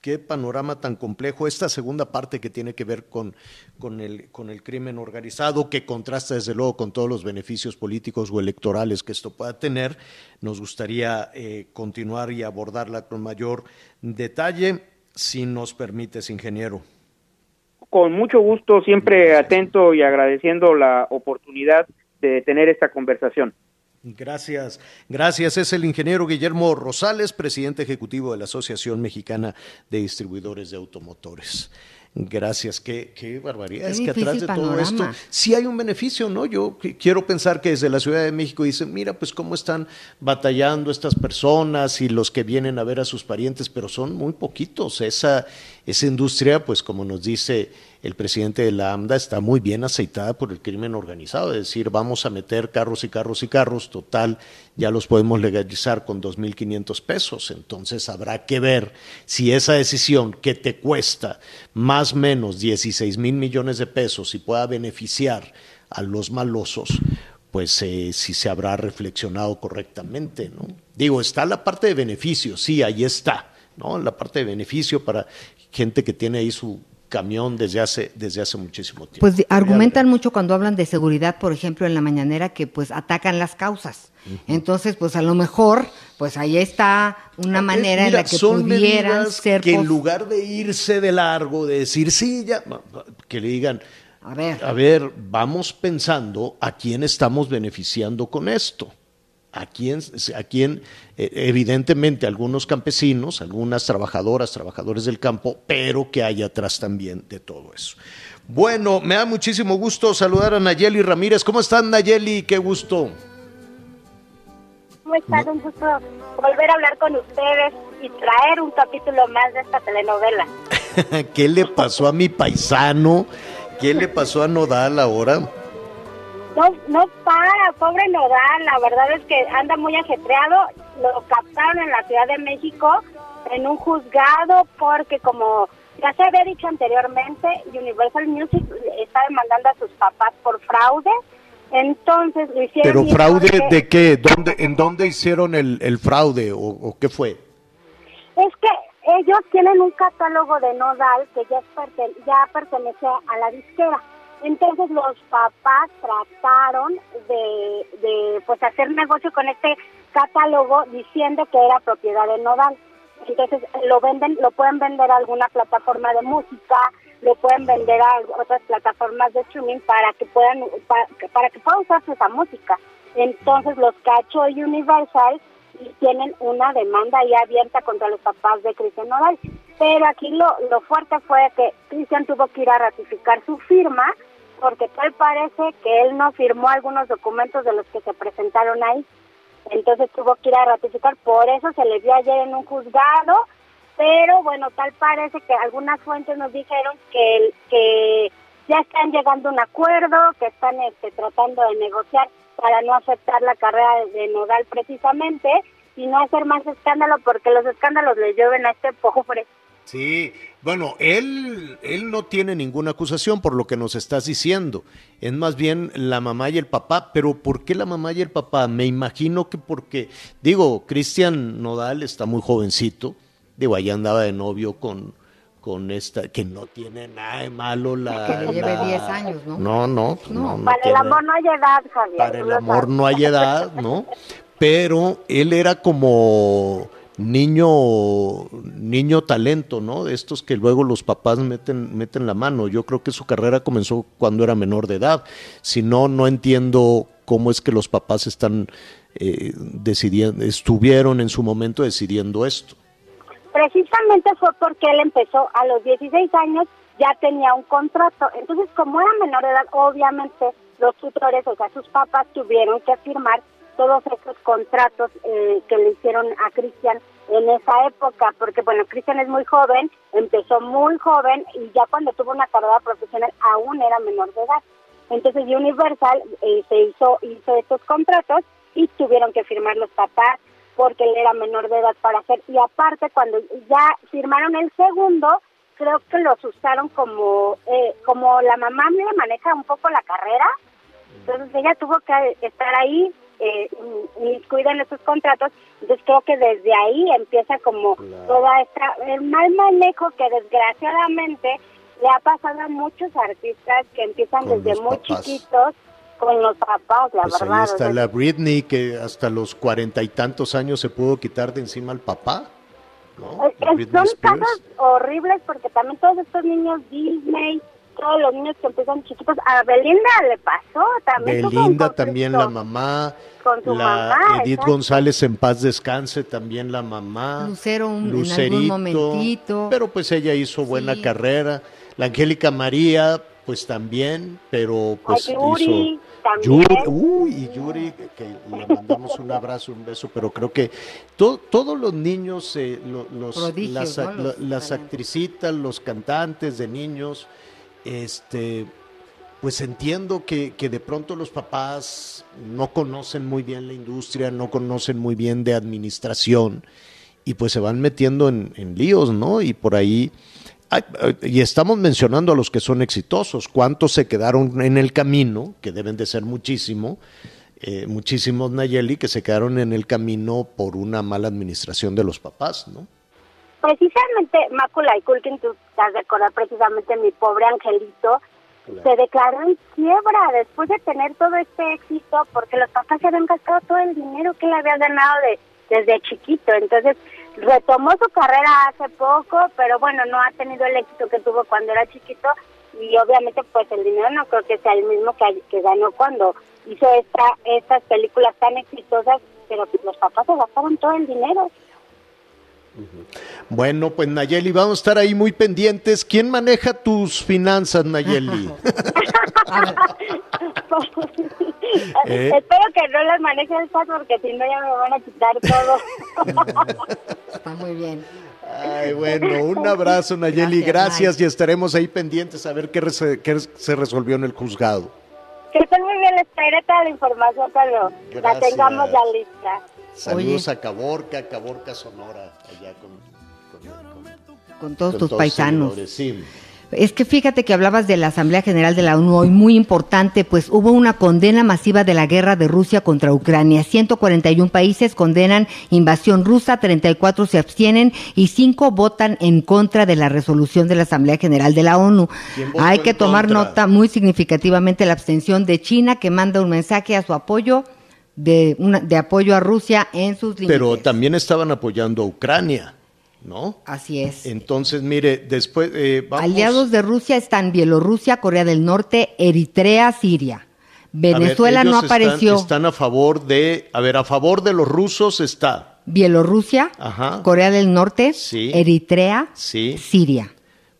Qué panorama tan complejo. Esta segunda parte que tiene que ver con, con, el, con el crimen organizado, que contrasta desde luego con todos los beneficios políticos o electorales que esto pueda tener, nos gustaría continuar y abordarla con mayor detalle si nos permites, ingeniero. Con mucho gusto, siempre atento y agradeciendo la oportunidad de tener esta conversación. Gracias, gracias. Es el ingeniero Guillermo Rosales, presidente ejecutivo de la Asociación Mexicana de Distribuidores de Automotores. Gracias, qué, qué barbaridad. es que atrás de todo esto sí hay un beneficio, ¿no? Yo quiero pensar que desde la Ciudad de México dicen, mira, pues cómo están batallando estas personas y los que vienen a ver a sus parientes, pero son muy poquitos. Esa, esa industria, pues como nos dice el presidente de la AMDA, está muy bien aceitada por el crimen organizado, es decir, vamos a meter carros y carros y carros, total, ya los podemos legalizar con 2.500 pesos, entonces habrá que ver si esa decisión que te cuesta más o menos 16 mil millones de pesos y pueda beneficiar a los malosos, pues eh, si se habrá reflexionado correctamente, ¿no? Digo, está la parte de beneficio, sí, ahí está, ¿no? La parte de beneficio para gente que tiene ahí su camión desde hace, desde hace muchísimo tiempo. Pues argumentan mucho cuando hablan de seguridad, por ejemplo, en la mañanera, que pues atacan las causas. Entonces, pues a lo mejor, pues ahí está una manera en la que pudieran ser... Que en lugar de irse de largo, de decir, sí, ya, que le digan, a ver. a ver, vamos pensando a quién estamos beneficiando con esto a quién, a quién eh, evidentemente algunos campesinos, algunas trabajadoras, trabajadores del campo, pero que hay atrás también de todo eso. Bueno, me da muchísimo gusto saludar a Nayeli Ramírez. ¿Cómo están, Nayeli? Qué gusto. ¿Cómo están? Un gusto volver a hablar con ustedes y traer un capítulo más de esta telenovela. (laughs) ¿Qué le pasó a mi paisano? ¿Qué le pasó a Nodal ahora? No, no para, pobre Nodal, la verdad es que anda muy ajetreado. Lo captaron en la Ciudad de México en un juzgado porque como ya se había dicho anteriormente, Universal Music está demandando a sus papás por fraude. Entonces lo hicieron. ¿Pero fraude de qué? ¿Dónde, ¿En dónde hicieron el, el fraude o, qué fue? Es que ellos tienen un catálogo de Nodal que ya, ya pertenece a la disquera. Entonces los papás trataron de, de pues hacer negocio con este catálogo diciendo que era propiedad de Nodal. Entonces lo venden, lo pueden vender a alguna plataforma de música, lo pueden vender a otras plataformas de streaming para que puedan para, que puedan usarse esa música. Entonces los cachó Universal y tienen una demanda ahí abierta contra los papás de Cristian Nodal. Pero aquí lo, lo fuerte fue que Cristian tuvo que ir a ratificar su firma porque tal parece que él no firmó algunos documentos de los que se presentaron ahí. Entonces tuvo que ir a ratificar, por eso se le vio ayer en un juzgado, pero bueno, tal parece que algunas fuentes nos dijeron que, que ya están llegando a un acuerdo, que están este, tratando de negociar para no afectar la carrera de Nodal precisamente y no hacer más escándalo porque los escándalos le llueven a este pobre. Sí, bueno, él, él no tiene ninguna acusación por lo que nos estás diciendo. Es más bien la mamá y el papá. Pero ¿por qué la mamá y el papá? Me imagino que porque, digo, Cristian Nodal está muy jovencito. Digo, ahí andaba de novio con, con esta, que no tiene nada de malo la... Que le lleve 10 años, ¿no? No, no, no. no para el amor no hay edad, Javier. Para el amor no hay edad, ¿no? Pero él era como niño niño talento, ¿no? De estos que luego los papás meten meten la mano. Yo creo que su carrera comenzó cuando era menor de edad. Si no, no entiendo cómo es que los papás están eh, decidiendo, estuvieron en su momento decidiendo esto. Precisamente fue porque él empezó a los 16 años, ya tenía un contrato. Entonces, como era menor de edad, obviamente los tutores, o sea, sus papás tuvieron que firmar todos esos contratos eh, que le hicieron a Cristian en esa época, porque bueno, Cristian es muy joven, empezó muy joven y ya cuando tuvo una carrera profesional aún era menor de edad. Entonces Universal eh, se hizo, hizo estos contratos y tuvieron que firmar los papás porque él era menor de edad para hacer. Y aparte, cuando ya firmaron el segundo, creo que los usaron como, eh, como la mamá me maneja un poco la carrera, entonces ella tuvo que estar ahí eh, cuidan esos contratos, entonces creo que desde ahí empieza como toda esta, el mal manejo que desgraciadamente le ha pasado a muchos artistas que empiezan desde muy chiquitos con los papás, la pues verdad. Ahí está la Britney que hasta los cuarenta y tantos años se pudo quitar de encima al papá. ¿no? son casos horribles porque también todos estos niños Disney, todos los niños que empiezan chiquitos. A Belinda le pasó también. Belinda también la mamá. Con su la mamá, Edith González en paz descanse también la mamá. Lucero un, Lucerito, en algún momentito. Pero pues ella hizo buena Sí. carrera. La Angélica María pues también, pero pues A Yuri hizo también. Yuri, uy, y Yuri, que le mandamos un abrazo, un beso, pero creo que to- todos los niños, eh, lo- los, Prodigios, las, ¿no? Los la- las actricitas, los cantantes de niños, este, pues entiendo que, que de pronto los papás no conocen muy bien la industria, no conocen muy bien de administración y pues se van metiendo en, en líos, ¿no? Y por ahí, y estamos mencionando a los que son exitosos, cuántos se quedaron en el camino, que deben de ser muchísimo, eh, muchísimos Nayeli que se quedaron en el camino por una mala administración de los papás, ¿no? Precisamente, Mácula y Culkin, tú te has de acordar precisamente mi pobre angelito, se declaró en quiebra después de tener todo este éxito porque los papás se habían gastado todo el dinero que él había ganado de, desde chiquito. Entonces, retomó su carrera hace poco, pero bueno, no ha tenido el éxito que tuvo cuando era chiquito y obviamente pues el dinero no creo que sea el mismo que, que ganó cuando hizo esta estas películas tan exitosas, pero los papás se gastaron todo el dinero. Bueno, pues Nayeli, vamos a estar ahí muy pendientes. ¿Quién maneja tus finanzas, Nayeli? (laughs) (laughs) ¿Eh? Espero que no las maneje el SAT porque si no ya me van a quitar todo. (laughs) Está muy bien. Ay, bueno, un abrazo, Nayeli, Gracias, gracias, y estaremos ahí pendientes a ver qué, rese- qué se resolvió en el juzgado. que estén muy bien, les traeré toda la información cuando la tengamos ya lista. Saludos a Caborca, Caborca Sonora, allá con, con- con- Con todos tus todos paisanos. sí. Es que fíjate que hablabas de la Asamblea General de la ONU hoy, muy importante, pues hubo una condena masiva de la guerra de Rusia contra Ucrania. 141 países condenan invasión rusa, 34 se abstienen y 5 votan en contra de la resolución de la Asamblea General de la ONU. ¿Quién votó Hay que tomar contra? nota muy significativamente la abstención de China, que manda un mensaje a su apoyo de, una, de apoyo a Rusia en sus límites. Pero también estaban apoyando a Ucrania, ¿no? Así es. Entonces, mire, después eh, vamos... Aliados de Rusia están Bielorrusia, Corea del Norte, Eritrea, Siria. Ver, Venezuela no están- apareció. Están, a favor de, a ver, a favor de los rusos está, Bielorrusia, Ajá. Corea del Norte, Sí. Eritrea, sí, Siria.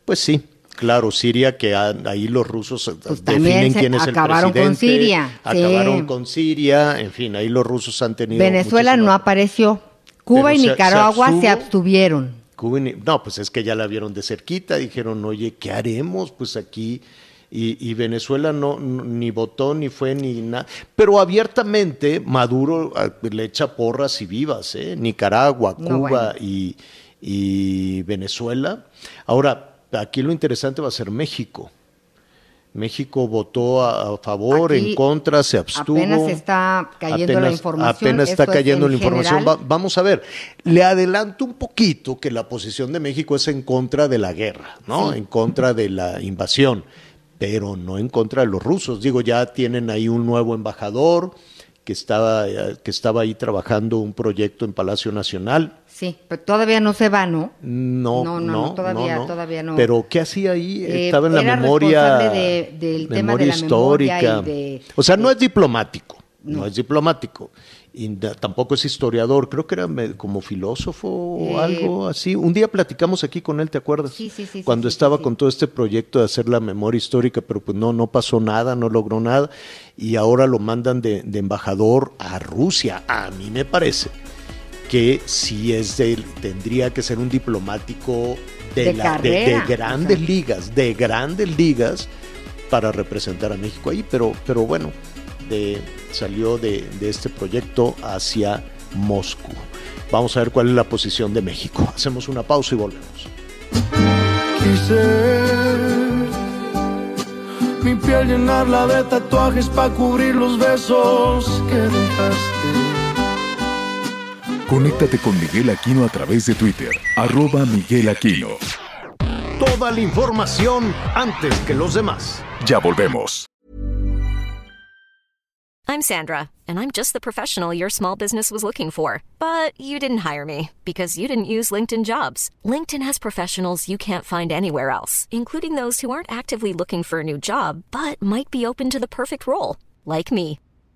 pues sí. Claro, Siria, que a- ahí los rusos eh, Pues definen quién es el acabaron con presidente. Siria, sí. Acabaron con Siria, en fin, ahí los rusos han tenido. Venezuela no apareció. Cuba y se Nicaragua se, abstuvieron. Cuba y No, pues es que ya la vieron de cerquita, dijeron, oye, ¿qué haremos? Pues aquí y, Venezuela no, ni votó ni fue ni nada. Pero abiertamente Maduro ah, le echa porras y vivas, ¿eh? Nicaragua, Cuba y, y Venezuela. Ahora, aquí lo interesante va a ser México. México votó a, favor, en contra, se abstuvo. Apenas está cayendo la información. Apenas está cayendo la información. vamos a ver, le adelanto un poquito que la posición de México es en contra de la guerra, ¿no? En contra de la invasión pero no en contra de los rusos. Digo, ya tienen ahí un nuevo embajador que estaba, que estaba ahí trabajando un proyecto en Palacio Nacional. Sí, pero todavía no se va, ¿no? No, no, no, todavía, todavía no. Pero ¿qué hacía ahí? Eh, estaba en la memoria, del tema de la histórica. o sea, no es diplomático, no es diplomático y tampoco es historiador, creo que era como filósofo o eh, algo así. Un día platicamos aquí con él, ¿te acuerdas? Sí, sí, sí. Cuando estaba con todo este proyecto de hacer la memoria histórica, pero pues no, no pasó nada, no logró nada, y ahora lo mandan de, embajador a Rusia. A mí me parece que si es de, tendría que ser un diplomático de, de, grandes ligas, de grandes ligas, para representar a México ahí, pero, pero bueno, salió de, este proyecto hacia Moscú. Vamos a ver cuál es la posición de México. (laughs) Hacemos una pausa y volvemos. Quise mi piel llenarla de tatuajes para cubrir los besos que dejaste. Conéctate con Miguel Aquino a través de Twitter, arroba Miguel Aquino. Toda la información antes que los demás. Ya volvemos. I'm Sandra, and I'm just the professional your small business was looking for. But you didn't hire me because you didn't use LinkedIn jobs. LinkedIn has professionals you can't find anywhere else, including those who aren't actively looking for a new job but might be open to the perfect role, like me.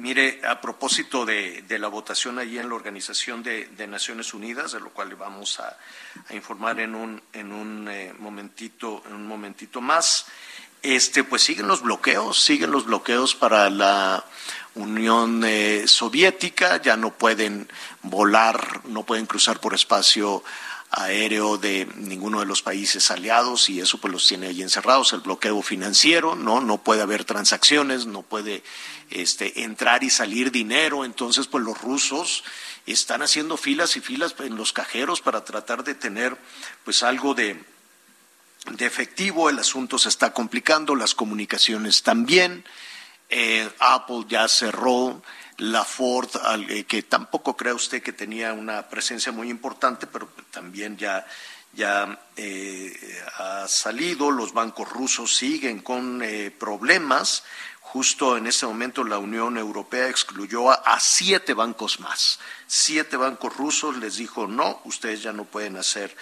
mire, a propósito de, la votación allí en la Organización de, Naciones Unidas, de lo cual le vamos a, informar en un, en un eh, momentito, en un momentito más. Este, pues siguen los bloqueos, siguen los bloqueos para la Unión eh, Soviética, ya no pueden volar, no pueden cruzar por espacio aéreo de ninguno de los países aliados y eso pues los tiene ahí encerrados, el bloqueo financiero, no, no puede haber transacciones, no puede este, entrar y salir dinero, entonces pues los rusos están haciendo filas y filas en los cajeros para tratar de tener pues algo de, de efectivo, el asunto se está complicando, las comunicaciones también, eh, Apple ya cerró la Ford, eh, que tampoco cree usted que tenía una presencia muy importante, pero también ya, ya eh, ha salido, los bancos rusos siguen con eh, problemas. Justo en ese momento la Unión Europea excluyó a, siete bancos más. Siete bancos rusos les dijo, no, ustedes ya no pueden hacer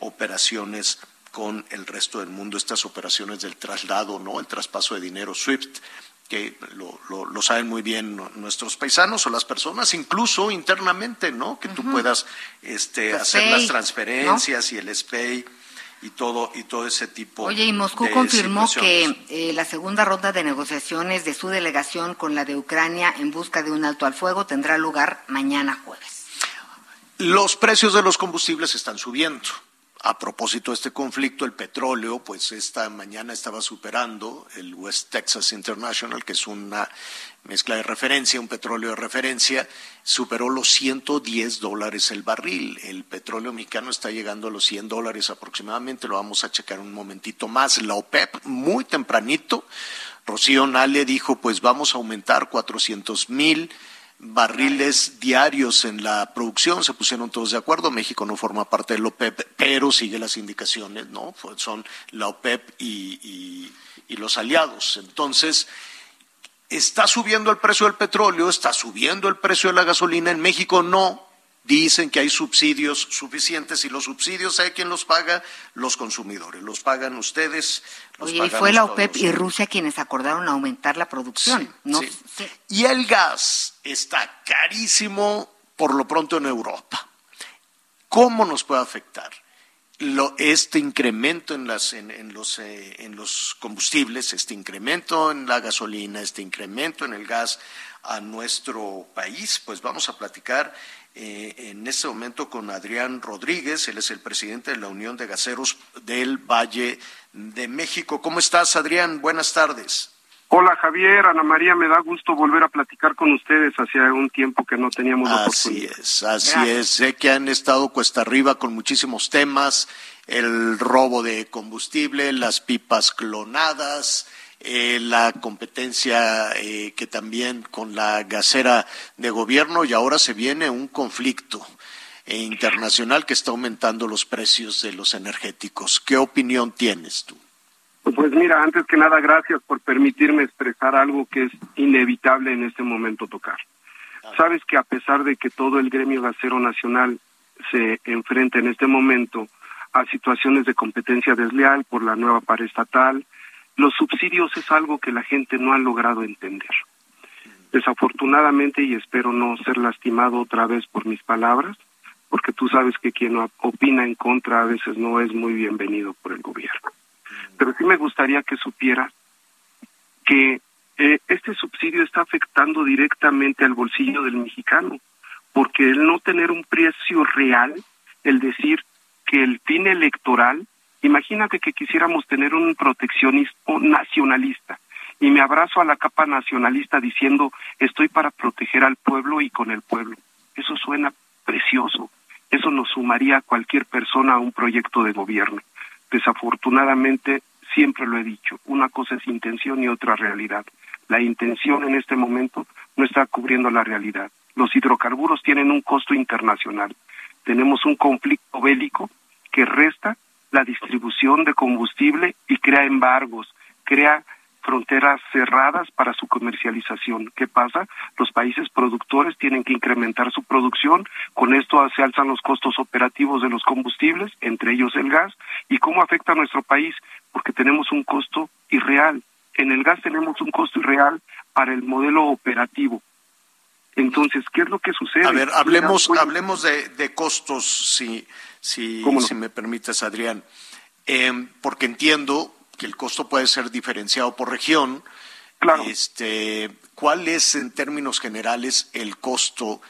operaciones con el resto del mundo, estas operaciones del traslado, ¿no? El traspaso de dinero SWIFT que lo, saben muy bien nuestros paisanos o las personas, incluso internamente, ¿no? Que tú puedas este, hacer las transferencias y el SPAY y todo y todo ese tipo. Oye, y Moscú confirmó que eh, la segunda ronda de negociaciones de su delegación con la de Ucrania en busca de un alto al fuego tendrá lugar mañana jueves. Los precios de los combustibles están subiendo a propósito de este conflicto, el petróleo, pues esta mañana estaba superando el West Texas International, que es una mezcla de referencia, un petróleo de referencia, superó los 110 dólares el barril. El petróleo mexicano está llegando a los 100 dólares aproximadamente, lo vamos a checar un momentito más. La OPEP, muy tempranito, Rocío Nale dijo, pues vamos a aumentar 400 mil barriles diarios en la producción, se pusieron todos de acuerdo, México no forma parte de la OPEP, pero sigue las indicaciones, ¿no? Son la OPEP y, los aliados. Entonces, está subiendo el precio del petróleo, está subiendo el precio de la gasolina, en México no, Dicen que hay subsidios suficientes y los subsidios, ¿sabe quién los paga? Los consumidores. Los pagan ustedes. Los Oye, y fue la OPEP y Rusia quienes acordaron aumentar la producción. ¿no? Y el gas está carísimo por lo pronto en Europa. ¿Cómo nos puede afectar? Lo, este incremento en, las, en, los, eh, en los combustibles, este incremento en la gasolina, este incremento en el gas a nuestro país, pues vamos a platicar eh, en este momento con Adrián Rodríguez, él es el presidente de la Unión de Gaseros del Valle de México. ¿Cómo estás, Adrián? Buenas tardes. Hola Javier, Ana María, me da gusto volver a platicar con ustedes. Hacía un tiempo que no teníamos la oportunidad. Así es, así es. Sé que han estado cuesta arriba con muchísimos temas, el robo de combustible, las pipas clonadas, eh, la competencia eh, que también con la gasera de gobierno y ahora se viene un conflicto eh, internacional que está aumentando los precios de los energéticos. ¿Qué opinión tienes tú? Pues mira, antes que nada, gracias por permitirme expresar algo que es inevitable en este momento tocar. Sabes que a pesar de que todo el gremio gasero nacional se enfrenta en este momento a situaciones de competencia desleal por la nueva estatal, los subsidios es algo que la gente no ha logrado entender. Desafortunadamente, y espero no ser lastimado otra vez por mis palabras, porque tú sabes que quien opina en contra a veces no es muy bienvenido por el gobierno pero sí me gustaría que supiera que eh, este subsidio está afectando directamente al bolsillo del mexicano, porque el no tener un precio real, el decir que el fin electoral, imagínate que quisiéramos tener un proteccionismo nacionalista y me abrazo a la capa nacionalista diciendo estoy para proteger al pueblo y con el pueblo. Eso suena precioso. Eso nos sumaría a cualquier persona a un proyecto de gobierno. Desafortunadamente siempre lo he dicho, una cosa es intención y otra realidad. La intención en este momento no está cubriendo la realidad. Los hidrocarburos tienen un costo internacional. Tenemos un conflicto bélico que resta la distribución de combustible y crea embargos, crea fronteras cerradas para su comercialización. ¿Qué pasa? Los países productores tienen que incrementar su producción, con esto se alzan los costos operativos de los combustibles, entre ellos el gas, y cómo afecta a nuestro país, porque tenemos un costo irreal. En el gas tenemos un costo irreal para el modelo operativo. Entonces, ¿qué es lo que sucede? A ver, hablemos, hablemos de, costos, si, si, si me permites, Adrián, eh, porque entiendo que el costo puede ser diferenciado por región. Claro. Este, ¿Cuál es en términos generales el costo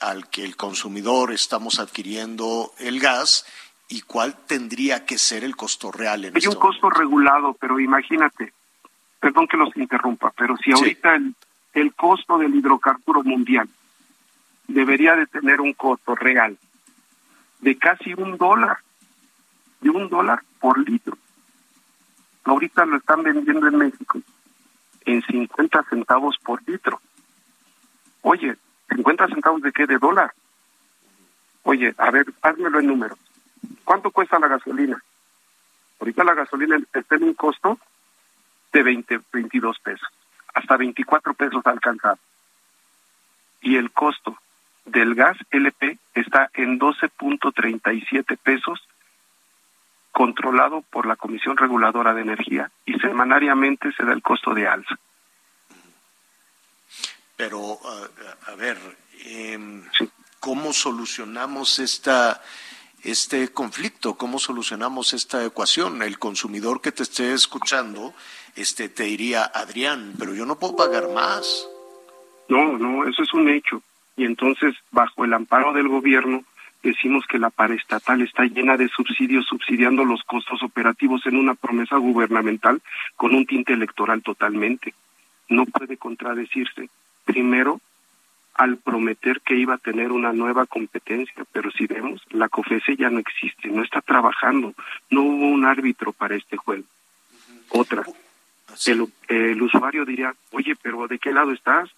al que el consumidor estamos adquiriendo el gas y cuál tendría que ser el costo real en Hay un costo regulado, pero imagínate, perdón que los interrumpa, pero si ahorita el, el costo del hidrocarburo mundial debería de tener un costo real de casi un dólar, de un dólar por litro ahorita lo están vendiendo en México en 50 centavos por litro. Oye, ¿50 centavos de qué? ¿De dólar? Oye, a ver, házmelo en números. ¿Cuánto cuesta la gasolina? Ahorita la gasolina está en un costo de 20, 22 pesos. Hasta 24 pesos ha alcanzado. Y el costo del gas LP está en 12.37 pesos controlado por la Comisión Reguladora de Energía y semanariamente se da el costo de alza. Pero, a, ver, em, ¿cómo solucionamos esta, este conflicto? ¿Cómo solucionamos esta ecuación? El consumidor que te esté escuchando este, te diría, Adrián, pero yo no puedo pagar más. No, no, eso es un hecho. Y entonces, bajo el amparo del gobierno, decimos que la paraestatal está llena de subsidios subsidiando los costos operativos en una promesa gubernamental con un tinte electoral totalmente. No puede contradecirse. Primero, al prometer que iba a tener una nueva competencia, pero si vemos, la COFESE ya no existe, no está trabajando, no hubo un árbitro para este juego. Otra, el, el usuario diría, oye, pero ¿de qué lado estás?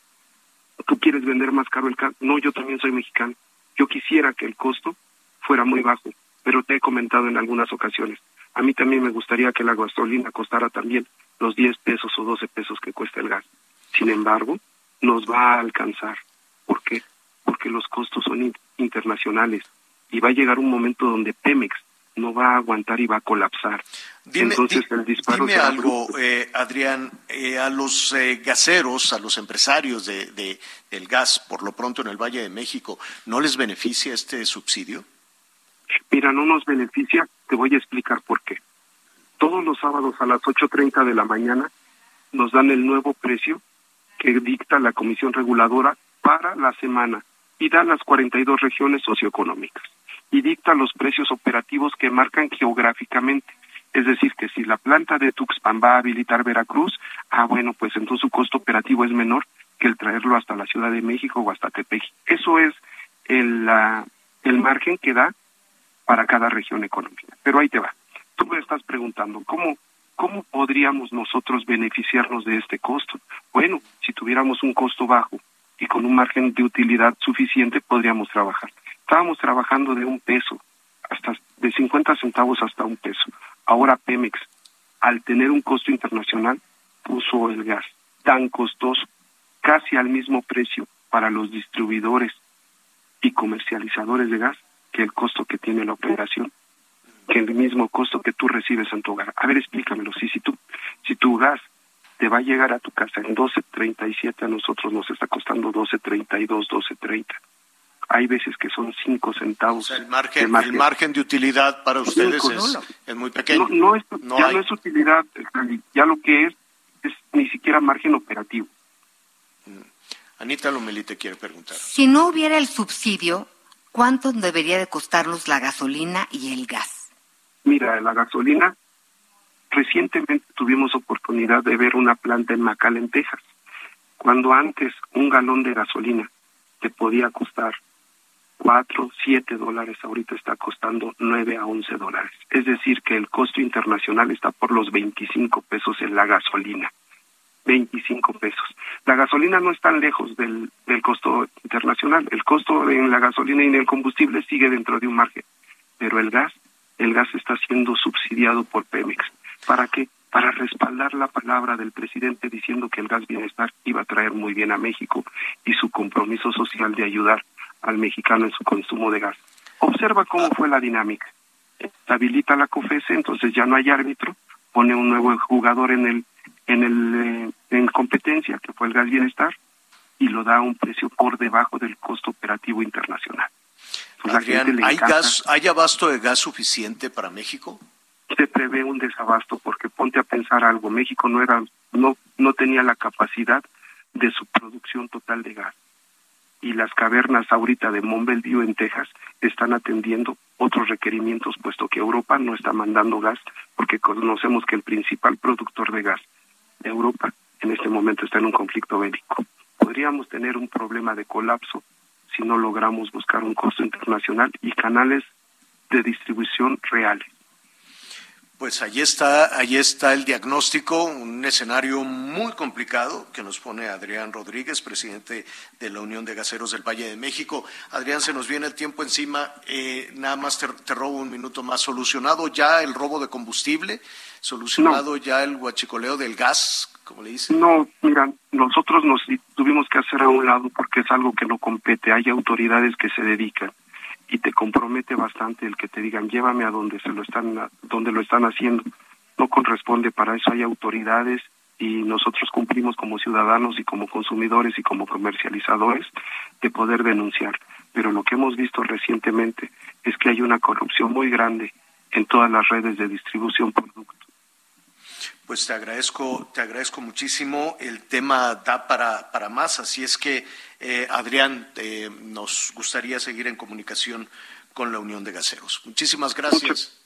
¿Tú quieres vender más caro el carro? No, yo también soy mexicano. Yo quisiera que el costo fuera muy bajo, pero te he comentado en algunas ocasiones. A mí también me gustaría que la gasolina costara también los 10 pesos o 12 pesos que cuesta el gas. Sin embargo, nos va a alcanzar. ¿Por qué? Porque porque los costos son internacionales y va a llegar un momento donde Pemex no va a aguantar y va a colapsar. Entonces el disparo dime algo, eh, Adrián, eh, a los eh, gaseros, a los empresarios de, del gas, por lo pronto en el Valle de México, ¿no les beneficia este subsidio? Mira, no nos beneficia, te voy a explicar por qué. Todos los sábados a las 8.30 de la mañana nos dan el nuevo precio que dicta la Comisión Reguladora para la semana y da las 42 regiones socioeconómicas y dicta los precios operativos que marcan geográficamente. Es decir, que si la planta de Tuxpan va a habilitar Veracruz, ah, bueno, pues entonces su costo operativo es menor que el traerlo hasta la Ciudad de México o hasta Tepeji. Eso es el, el margen que da para cada región económica. Pero ahí te va. Tú me estás preguntando, ¿cómo, ¿cómo podríamos nosotros beneficiarnos de este costo? Bueno, si tuviéramos un costo bajo y con un margen de utilidad suficiente, podríamos trabajar. Estábamos trabajando de un peso, hasta de 50 centavos hasta un peso. Ahora Pemex, al tener un costo internacional, puso el gas tan costoso, casi al mismo precio para los distribuidores y comercializadores de gas que el costo que tiene la operación, que el mismo costo que tú recibes en tu hogar. A ver, explícamelo. Si, si, tú, si tu gas te va a llegar a tu casa en 12.37, a nosotros nos está costando 12.32, 12.30 hay veces que son cinco centavos. el, margen, de el margen de utilidad para ustedes es, muy pequeño. No, ya no es utilidad, ya lo que es es ni siquiera margen operativo. Mm. Anita Lomelí te quiere preguntar. Si no hubiera el subsidio, ¿cuánto debería de costarnos la gasolina y el gas? Mira, la gasolina, recientemente tuvimos oportunidad de ver una planta en McAllen, Texas, cuando antes un galón de gasolina te podía costar 4, 7 dólares, ahorita está costando 9 a 11 dólares. Es decir, que el costo internacional está por los 25 pesos en la gasolina. 25 pesos. La gasolina no es tan lejos del, del costo internacional. El costo en la gasolina y en el combustible sigue dentro de un margen. Pero el gas, el gas está siendo subsidiado por Pemex. ¿Para qué? Para respaldar la palabra del presidente diciendo que el gas bienestar iba a traer muy bien a México y su compromiso social de ayudar al mexicano en su consumo de gas. Observa cómo fue la dinámica. Habilita la COFESE, entonces ya no hay árbitro, pone un nuevo jugador en el en el eh, en competencia que fue el gas bienestar y lo da a un precio por debajo del costo operativo internacional. ¿hay gas, hay abasto de gas suficiente para México? Se prevé un desabasto porque ponte a pensar algo, México no era no no tenía la capacidad de su producción total de gas y las cavernas ahorita de Mont en Texas están atendiendo otros requerimientos puesto que Europa no está mandando gas porque conocemos que el principal productor de gas de Europa en este momento está en un conflicto bélico. Podríamos tener un problema de colapso si no logramos buscar un costo internacional y canales de distribución reales. Pues allí está, allí está el diagnóstico, un escenario muy complicado que nos pone Adrián Rodríguez, presidente de la Unión de Gaseros del Valle de México. Adrián, se nos viene el tiempo encima. Eh, nada más te, robo un minuto más. ¿Solucionado ya el robo de combustible? ¿Solucionado ya el huachicoleo del gas, como le dicen? No, mira, nosotros nos tuvimos que hacer a un lado porque es algo que no compete. Hay autoridades que se dedican y te compromete bastante el que te digan llévame a donde se lo están donde lo están haciendo no corresponde para eso hay autoridades y nosotros cumplimos como ciudadanos y como consumidores y como comercializadores de poder denunciar. Pero lo que hemos visto recientemente es que hay una corrupción muy grande en todas las redes de distribución pues te agradezco, te agradezco muchísimo. El tema da para, para más, así es que, eh, Adrián, eh, nos gustaría seguir en comunicación con la Unión de Gaseros. Muchísimas gracias.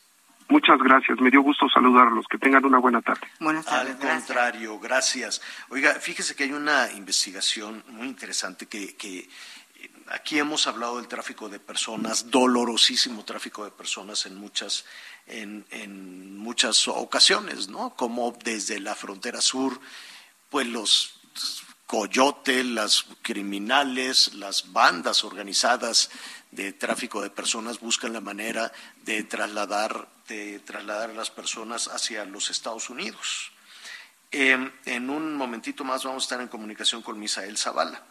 Muchas, gracias, me dio gusto saludarlos. Que tengan una buena tarde. Buenas tardes. Al contrario, gracias. Oiga, fíjese que hay una investigación muy interesante que, que aquí hemos hablado del tráfico de personas, dolorosísimo tráfico de personas en muchas en, muchas ocasiones, ¿no? Como desde la frontera sur, pues los coyotes, las criminales, las bandas organizadas de tráfico de personas buscan la manera de trasladar, de trasladar a las personas hacia los Estados Unidos. en un momentito más vamos a estar en comunicación con Misael Zavala.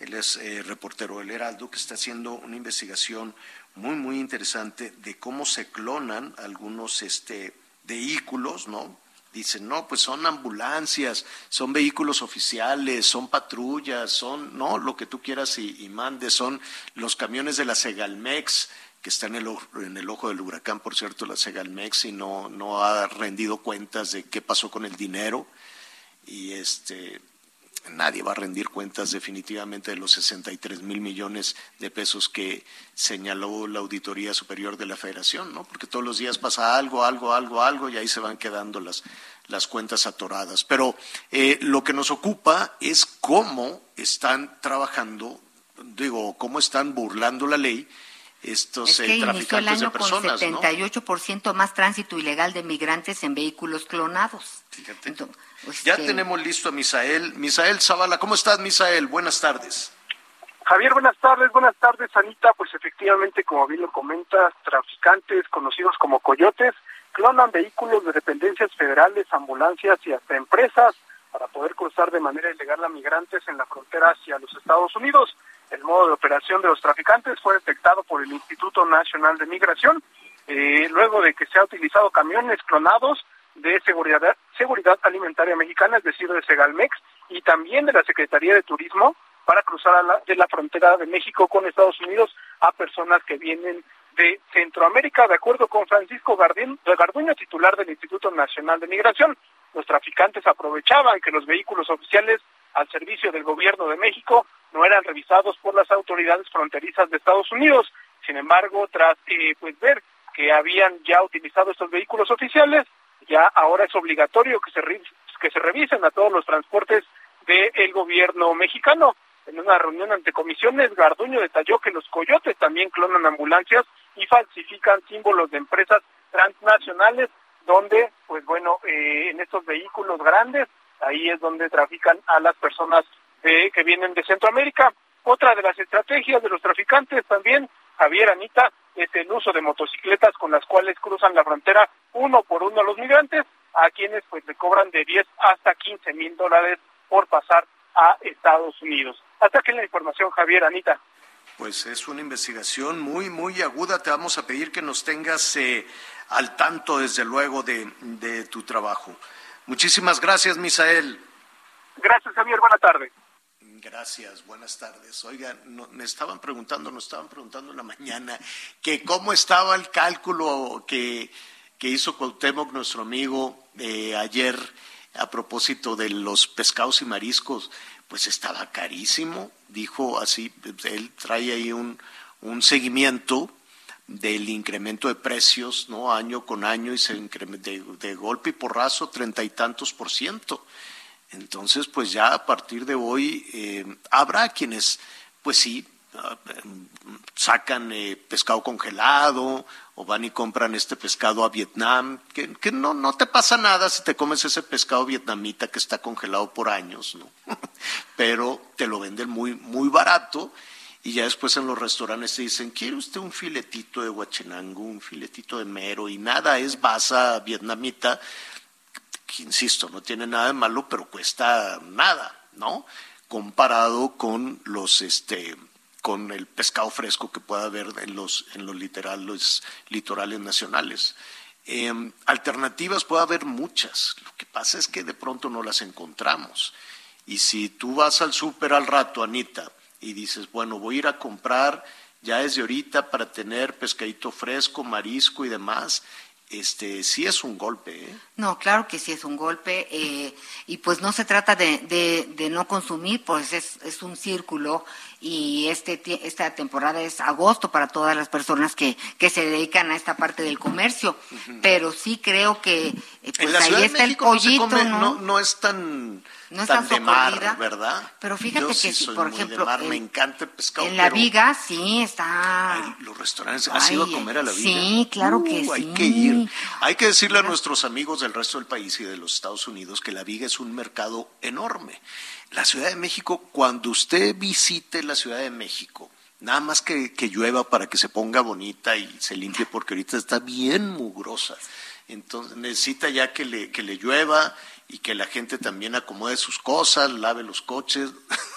Él es eh, reportero del Heraldo, que está haciendo una investigación muy, muy interesante de cómo se clonan algunos este, vehículos, ¿no? Dicen, no, pues son ambulancias, son vehículos oficiales, son patrullas, son, no, lo que tú quieras y, y mandes, son los camiones de la Segalmex, que está en el, en el ojo del huracán, por cierto, la Segalmex, y no, no ha rendido cuentas de qué pasó con el dinero. Y este, nadie va a rendir cuentas definitivamente de los 63 mil millones de pesos que señaló la Auditoría Superior de la Federación, ¿no? Porque todos los días pasa algo, algo, algo, algo y ahí se van quedando las, las cuentas atoradas. Pero eh, lo que nos ocupa es cómo están trabajando, digo, cómo están burlando la ley estos es que eh, inició el traficantes de año con personas, ¿no? 78% más tránsito ilegal de migrantes en vehículos clonados. Fíjate. Entonces, Ya tenemos listo a Misael. Misael Zavala, ¿cómo estás, Misael? Buenas tardes. Javier, buenas tardes, buenas tardes, Anita. Pues efectivamente, como bien lo comentas, traficantes conocidos como coyotes clonan vehículos de dependencias federales, ambulancias y hasta empresas para poder cruzar de manera ilegal a migrantes en la frontera hacia los Estados Unidos. El modo de operación de los traficantes fue detectado por el Instituto Nacional de Migración, eh, luego de que se ha utilizado camiones clonados de seguridad, seguridad alimentaria mexicana, es decir, de Segalmex, y también de la Secretaría de Turismo para cruzar a la, de la frontera de México con Estados Unidos a personas que vienen de Centroamérica, de acuerdo con Francisco Gardín, Garduño, titular del Instituto Nacional de Migración. Los traficantes aprovechaban que los vehículos oficiales al servicio del gobierno de México no eran revisados por las autoridades fronterizas de Estados Unidos. Sin embargo, tras eh, pues ver que habían ya utilizado estos vehículos oficiales, ya ahora es obligatorio que se, que se revisen a todos los transportes del gobierno mexicano. En una reunión ante comisiones, Garduño detalló que los coyotes también clonan ambulancias y falsifican símbolos de empresas transnacionales, donde, pues bueno, eh, en estos vehículos grandes, ahí es donde trafican a las personas de- que vienen de Centroamérica. Otra de las estrategias de los traficantes también, Javier Anita, es el uso de motocicletas con las cuales cruzan la frontera uno por uno a los migrantes, a quienes pues le cobran de 10 hasta 15 mil dólares por pasar a Estados Unidos. Hasta aquí la información, Javier Anita. Pues es una investigación muy, muy aguda. Te vamos a pedir que nos tengas eh, al tanto, desde luego, de, de tu trabajo. Muchísimas gracias, Misael. Gracias, Javier. Buena tarde. Gracias, buenas tardes. Oigan, no- me estaban preguntando, nos estaban preguntando en la mañana que cómo estaba el cálculo que, que hizo Cuauhtémoc, nuestro amigo, eh, ayer a propósito de los pescados y mariscos. Pues estaba carísimo, dijo así, él trae ahí un, un seguimiento del incremento de precios, ¿no? Año con año y se de, de golpe y porrazo treinta y tantos por ciento. Entonces, pues ya a partir de hoy eh, habrá quienes, pues sí, ah, sacan eh, pescado congelado o van y compran este pescado a Vietnam, que, que no, no te pasa nada si te comes ese pescado vietnamita que está congelado por años, ¿no? (laughs) Pero te lo venden muy, muy barato y ya después en los restaurantes te dicen, ¿quiere usted un filetito de guachenango, un filetito de mero? Y nada, es basa vietnamita, que insisto, no tiene nada de malo, pero cuesta nada, ¿no? Comparado con los, este, con el pescado fresco que pueda haber en los, en los litorales, litorales nacionales. Eh, alternativas puede haber muchas, lo que pasa es que de pronto no las encontramos. Y si tú vas al súper al rato, Anita, y dices, bueno, voy a ir a comprar ya desde ahorita para tener pescadito fresco, marisco y demás, este sí es un golpe, ¿eh? No, claro que sí es un golpe eh, y pues no se trata de, de, de no consumir, pues es, es un círculo y este esta temporada es agosto para todas las personas que, que se dedican a esta parte del comercio, pero sí creo que eh, pues en la ahí Ciudad de está el México no pollito, come- ¿no? no, no es tan, No es tan tan de mar. ¿verdad? Pero fíjate Yo que sí soy por muy de ejemplo, mar, me en- encanta el pescado. En la pero viga sí está. Los restaurantes, ¿has ido a Ay, comer a la viga? Sí, claro que Uh, sí. Hay que ir. Hay que decirle a nuestros amigos del resto del país y de los Estados Unidos que la viga es un mercado enorme. La Ciudad de México, cuando usted visite la Ciudad de México Nada más que, que llueva para que se ponga bonita y se limpie porque ahorita está bien mugrosa. Entonces necesita ya que le, que le llueva y que la gente también acomode sus cosas, lave los coches. (laughs)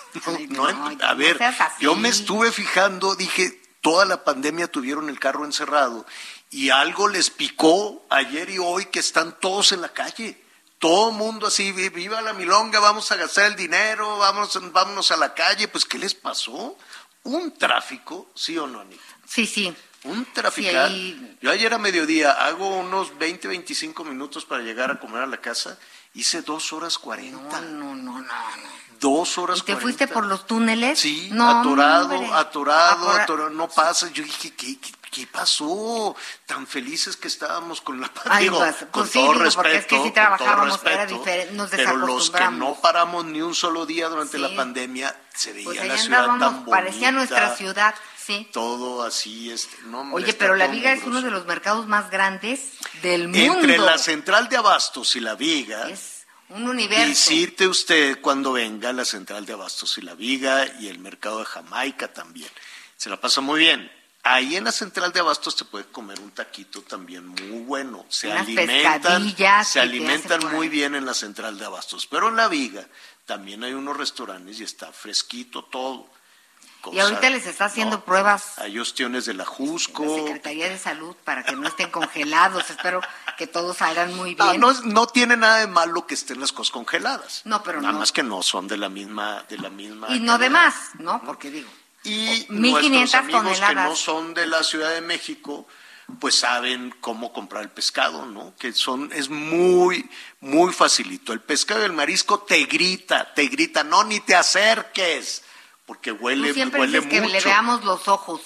No, a ver, yo me estuve fijando, dije, toda la pandemia tuvieron el carro encerrado y algo les picó ayer y hoy que están todos en la calle. Todo mundo así, "Vi- viva la milonga, vamos a gastar el dinero, vamos, vámonos a la calle. Pues, ¿qué les pasó? Un tráfico, ¿sí o no, Anita? Sí, sí. Un traficar. ahí- Yo ayer a mediodía hago unos 20, 25 minutos para llegar a comer a la casa. Hice dos horas 40. No, no, no, no. Dos horas ¿Y te 40. fuiste por los túneles? Sí, no, atorado, atorado, Ahora- atorado, no pasa. Yo dije, ¿qué, qué, qué pasó? Tan felices que estábamos con la Ay, digo, pues, con pues sí, todo digo, respeto. es que sí con todo era respeto, nos Pero los que no paramos ni un solo día durante Sí. la pandemia, se veía Pues la ciudad tan bonita. parecía nuestra ciudad, sí. Todo así, este, no, Oye, pero la Viga es uno de los mercados más grandes del mundo. Entre la central de abastos y la Viga, Un universo. visite usted cuando venga la central de abastos y la Viga y el mercado de Jamaica también. Se la pasa muy bien. Ahí en la central de abastos te puede comer un taquito también muy bueno. Se Unas alimentan, se alimentan muy bien en la central de abastos. Pero en la Viga también hay unos restaurantes y está fresquito todo. y ahorita les está haciendo no, pruebas Hay ostiones de la Jusco. la Secretaría de Salud para que no estén congelados. Espero que todos salgan muy No, bien. no, es- no tiene nada de malo que estén las cosas congeladas. No, pero Nada no. más que no son de la misma, de la misma. y no de más, ¿no? Porque digo, Y 1500 nuestros amigos que no son de la Ciudad de México, pues saben cómo comprar el pescado, ¿no? Que son, es muy, muy facilito. El pescado y el marisco te grita, te grita, no, ni te acerques, porque huele, tú siempre huele dices que mucho. le veamos los ojos.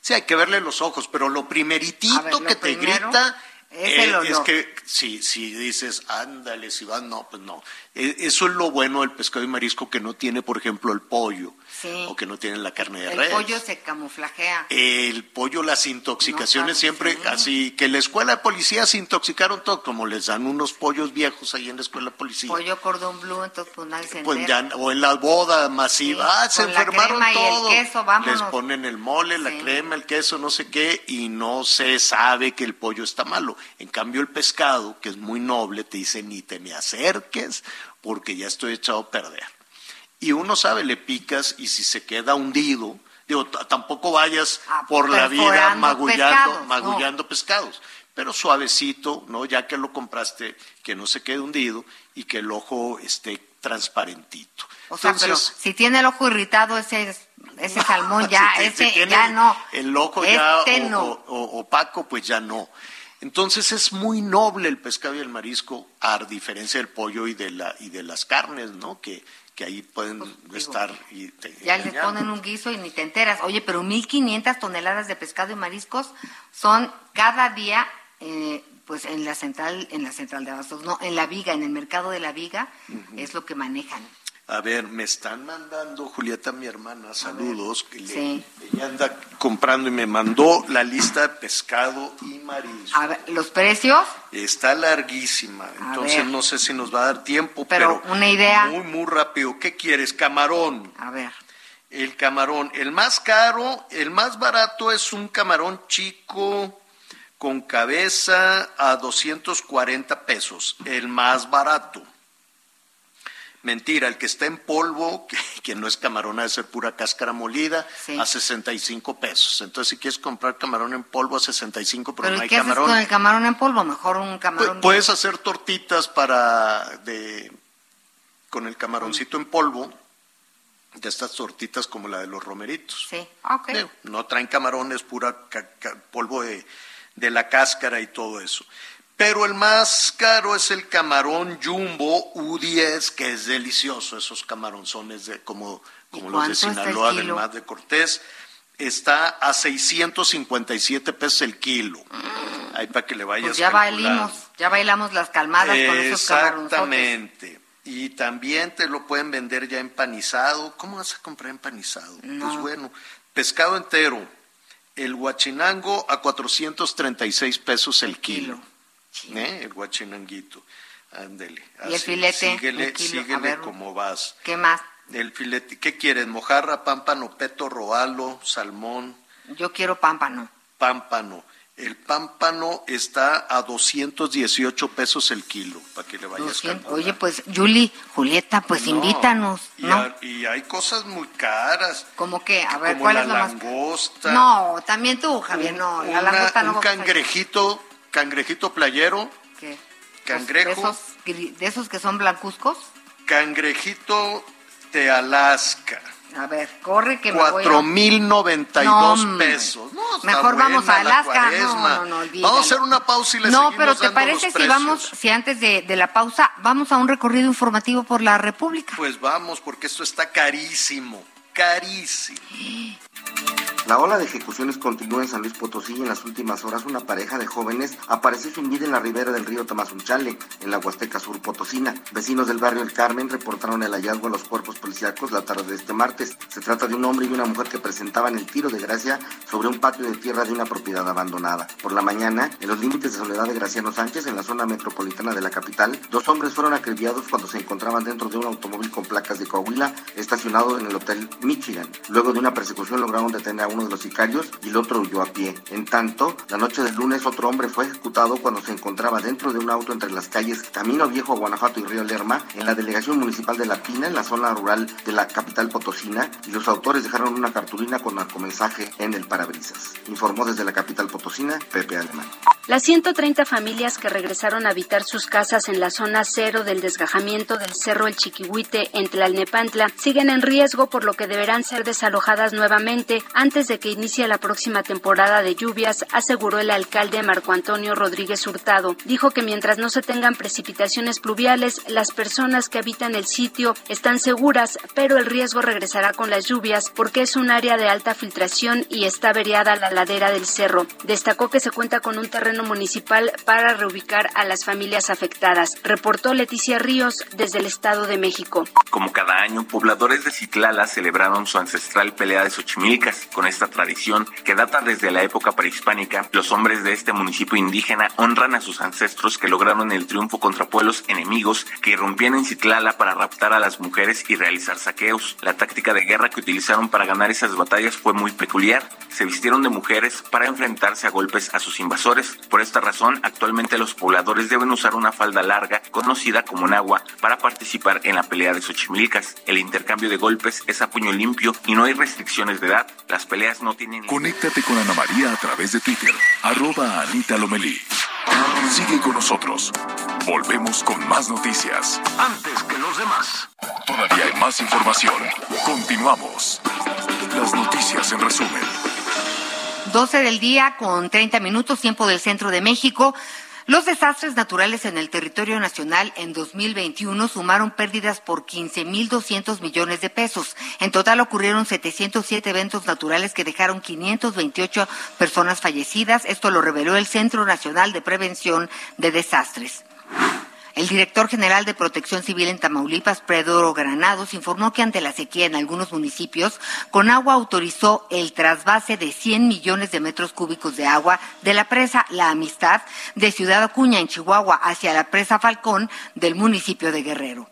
Sí, hay que verle los ojos, pero lo primeritito A ver, lo que te grita es el eh, olor. que si, si dices, ándale, si vas, no, pues no. Eh, Eso es lo bueno del pescado y marisco que no tiene, por ejemplo, el pollo Sí. o que no tiene la carne de El res. pollo se camuflajea. El pollo, las intoxicaciones No, siempre sí. así, que la escuela de policía se intoxicaron todo, como les dan unos pollos viejos ahí en la escuela de policía. Pollo cordón blue, entonces pues nadie se Pues ya, o en la boda masiva, Sí, ah, se con la enfermaron crema y el queso, vámonos. Les ponen el mole, la crema, el queso, no sé qué, y no se sabe que el pollo está malo. En cambio, el pescado, que es muy noble, te dice ni te me acerques porque ya estoy echado a perder. Y uno sabe, le picas y si se queda hundido, digo, tampoco vayas Ah, por la vida magullando, pescados, no. magullando pescados, pero suavecito, ¿no? Ya que lo compraste, que no se quede hundido y que el ojo esté transparentito. O sea, pero si tiene el ojo irritado ese ese salmón (laughs) ya, si te- ese si ya no. El ojo ya Este o- no. o- o- opaco, pues ya no. Entonces es muy noble el pescado y el marisco, a diferencia del pollo y de la y de las carnes, ¿no? Que, que ahí pueden estar y te Pues, Ya les ponen un guiso y ni te enteras. Oye, pero 1500 toneladas de pescado y mariscos son cada día eh, pues en la central en la central de abastos, no, en la Viga, en el mercado de la Viga es lo que manejan. A ver, me están mandando, Julieta, mi hermana, saludos. Que le- Sí. ella anda comprando y me mandó la lista de pescado y marisco. A ver, los precios, Está larguísima, entonces ver. no sé si nos va a dar tiempo, Pero pero, una idea. Muy, muy rápido. ¿Qué quieres? Camarón. a ver, El camarón, el más caro, el más barato es un camarón chico con cabeza a 240 pesos, el más barato. Mentira, el que está en polvo, que, no es camarón, ha de ser pura cáscara molida, Sí. a 65 pesos. Entonces, si quieres comprar camarón en polvo a 65, pero, pero no ¿y hay qué haces con el camarón en polvo? Mejor un camarón Puedes hacer tortitas para de con el camaroncito en polvo, de estas tortitas como la de los romeritos. Sí, ok. Digo, No traen camarones, pura polvo de, de la cáscara y todo eso. Pero el más caro es el camarón jumbo U10, que es delicioso, esos camaronzones de, como, como los de Sinaloa, del? Mar de Cortés. Está a 657 pesos el kilo. Ahí para que le vayas Pues ya bailamos, ya bailamos las calmadas con esos camaronzotes. Exactamente. Y también te lo pueden vender ya empanizado. ¿Cómo vas a comprar empanizado? No. Pues bueno, pescado entero. El guachinango a 436 pesos el kilo. ¿Eh? El guachinanguito. Ándele. Y el filete, Síguele. A síguele ver. como vas. ¿Qué más? El filete, ¿qué quieres? ¿Mojarra, pámpano, peto, roalo, salmón? Yo quiero pámpano. Pámpano. El pámpano está a 218 pesos el kilo, para que le vayas calculando. Oye, pues, Julie, Julieta, pues No, invítanos, y, ¿no? a- y hay cosas muy caras. ¿Cómo qué? A ver, como ¿cuál la es más langosta. No, también tú, Javier, no, la Una- langosta no un a- cangrejito, cangrejito playero, ¿Qué? cangrejo, De esos, gri- de esos que son blancuzcos. cangrejito de Alaska. A ver, corre que me voy a... Cuatro mil noventa y dos pesos. No, Mejor vamos a la Alaska. No, no, no. Vamos a hacer una pausa y le No, pero ¿te parece si vamos, si antes de, de la pausa, vamos a un recorrido informativo por la República? Pues vamos, porque esto está carísimo, carísimo. (gasps) La ola de ejecuciones continúa en San Luis Potosí y en las últimas horas una pareja de jóvenes apareció sin vida en la ribera del río Tamazunchale, en la Huasteca Sur Potosina. Vecinos del barrio El Carmen reportaron el hallazgo de los cuerpos policíacos la tarde de este martes. Se trata de un hombre y una mujer que presentaban el tiro de gracia sobre un patio de tierra de una propiedad abandonada. Por la mañana, en los límites de Soledad de Graciano Sánchez, en la zona metropolitana de la capital, dos hombres fueron acribillados cuando se encontraban dentro de un automóvil con placas de Coahuila estacionado en el Hotel Michigan. Luego de una persecución lograron detener uno de los sicarios y el otro huyó a pie. En tanto, la noche del lunes otro hombre fue ejecutado cuando se encontraba dentro de un auto entre las calles Camino Viejo, Guanajuato y Río Lerma, en la delegación municipal de La Pina, en la zona rural de la capital potosina, y los autores dejaron una cartulina con narcomensaje en el parabrisas. Informó desde la capital potosina Pepe Alemán. Las 130 familias que regresaron a habitar sus casas en la zona cero del desgajamiento del Cerro El Chiquihuite en Tlalnepantla siguen en riesgo por lo que deberán ser desalojadas nuevamente antes de que inicie la próxima temporada de lluvias, aseguró el alcalde Marco Antonio Rodríguez Hurtado. Dijo que mientras no se tengan precipitaciones pluviales, las personas que habitan el sitio están seguras, pero el riesgo regresará con las lluvias porque es un área de alta filtración y está vereada la ladera del cerro. Destacó que se cuenta con un terreno municipal para reubicar a las familias afectadas. Reportó Leticia Ríos desde el Estado de México. Como cada año, pobladores de Citlala celebraron su ancestral pelea de Xochimilcas. Con esta tradición, que data desde la época prehispánica, los hombres de este municipio indígena honran a sus ancestros que lograron el triunfo contra pueblos enemigos que irrumpían en Citlala para raptar a las mujeres y realizar saqueos. La táctica de guerra que utilizaron para ganar esas batallas fue muy peculiar. Se vistieron de mujeres para enfrentarse a golpes a sus invasores. Por esta razón, actualmente los pobladores deben usar una falda larga, conocida como nagua, para participar en la pelea de Xochimilcas. El intercambio de golpes es a puño limpio y no hay restricciones de edad. Las no tienen... Conéctate con Ana María a través de Twitter, arroba Anita Lomelí. Sigue con nosotros. Volvemos con más noticias. Antes que los demás. Todavía hay más información. Continuamos. Las noticias en resumen. 12 del día con 30 minutos, tiempo del centro de México. Los desastres naturales en el territorio nacional en 2021 sumaron pérdidas por 15.200 millones de pesos. En total ocurrieron 707 eventos naturales que dejaron 528 personas fallecidas. Esto lo reveló el Centro Nacional de Prevención de Desastres. El director general de Protección Civil en Tamaulipas, Pedro Granados, informó que ante la sequía en algunos municipios, Conagua autorizó el trasvase de 100 millones de metros cúbicos de agua de la presa La Amistad de Ciudad Acuña, en Chihuahua, hacia la presa Falcón del municipio de Guerrero.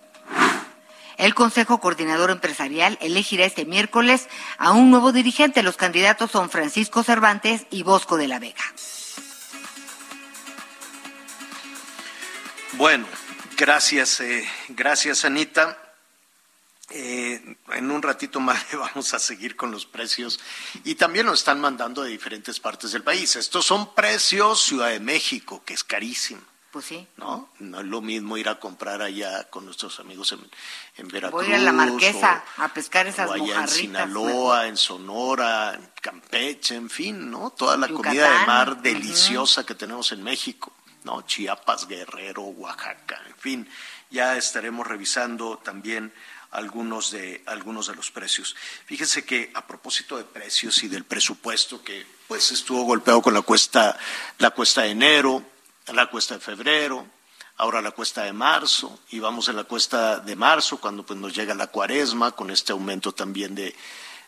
El Consejo Coordinador Empresarial elegirá este miércoles a un nuevo dirigente. Los candidatos son Francisco Cervantes y Bosco de la Vega. Bueno, gracias, eh, gracias Anita. Eh, en un ratito más (laughs) vamos a seguir con los precios y también nos están mandando de diferentes partes del país. Estos son precios Ciudad de México, que es carísimo. Pues sí. ¿No? No es lo mismo ir a comprar allá con nuestros amigos en, en Veracruz. Voy a la Marquesa o- a pescar esas o allá en. Sinaloa, en Sonora, en Campeche, en fin, ¿no? Toda la Yucatán. comida de mar deliciosa que tenemos en México, ¿no? Chiapas, Guerrero, Oaxaca, en fin, ya estaremos revisando también algunos de algunos de los precios. Fíjese que a propósito de precios y del presupuesto que pues estuvo golpeado con la cuesta la cuesta de enero, la cuesta de febrero, ahora la cuesta de marzo y vamos en la cuesta de marzo cuando pues nos llega la cuaresma con este aumento también de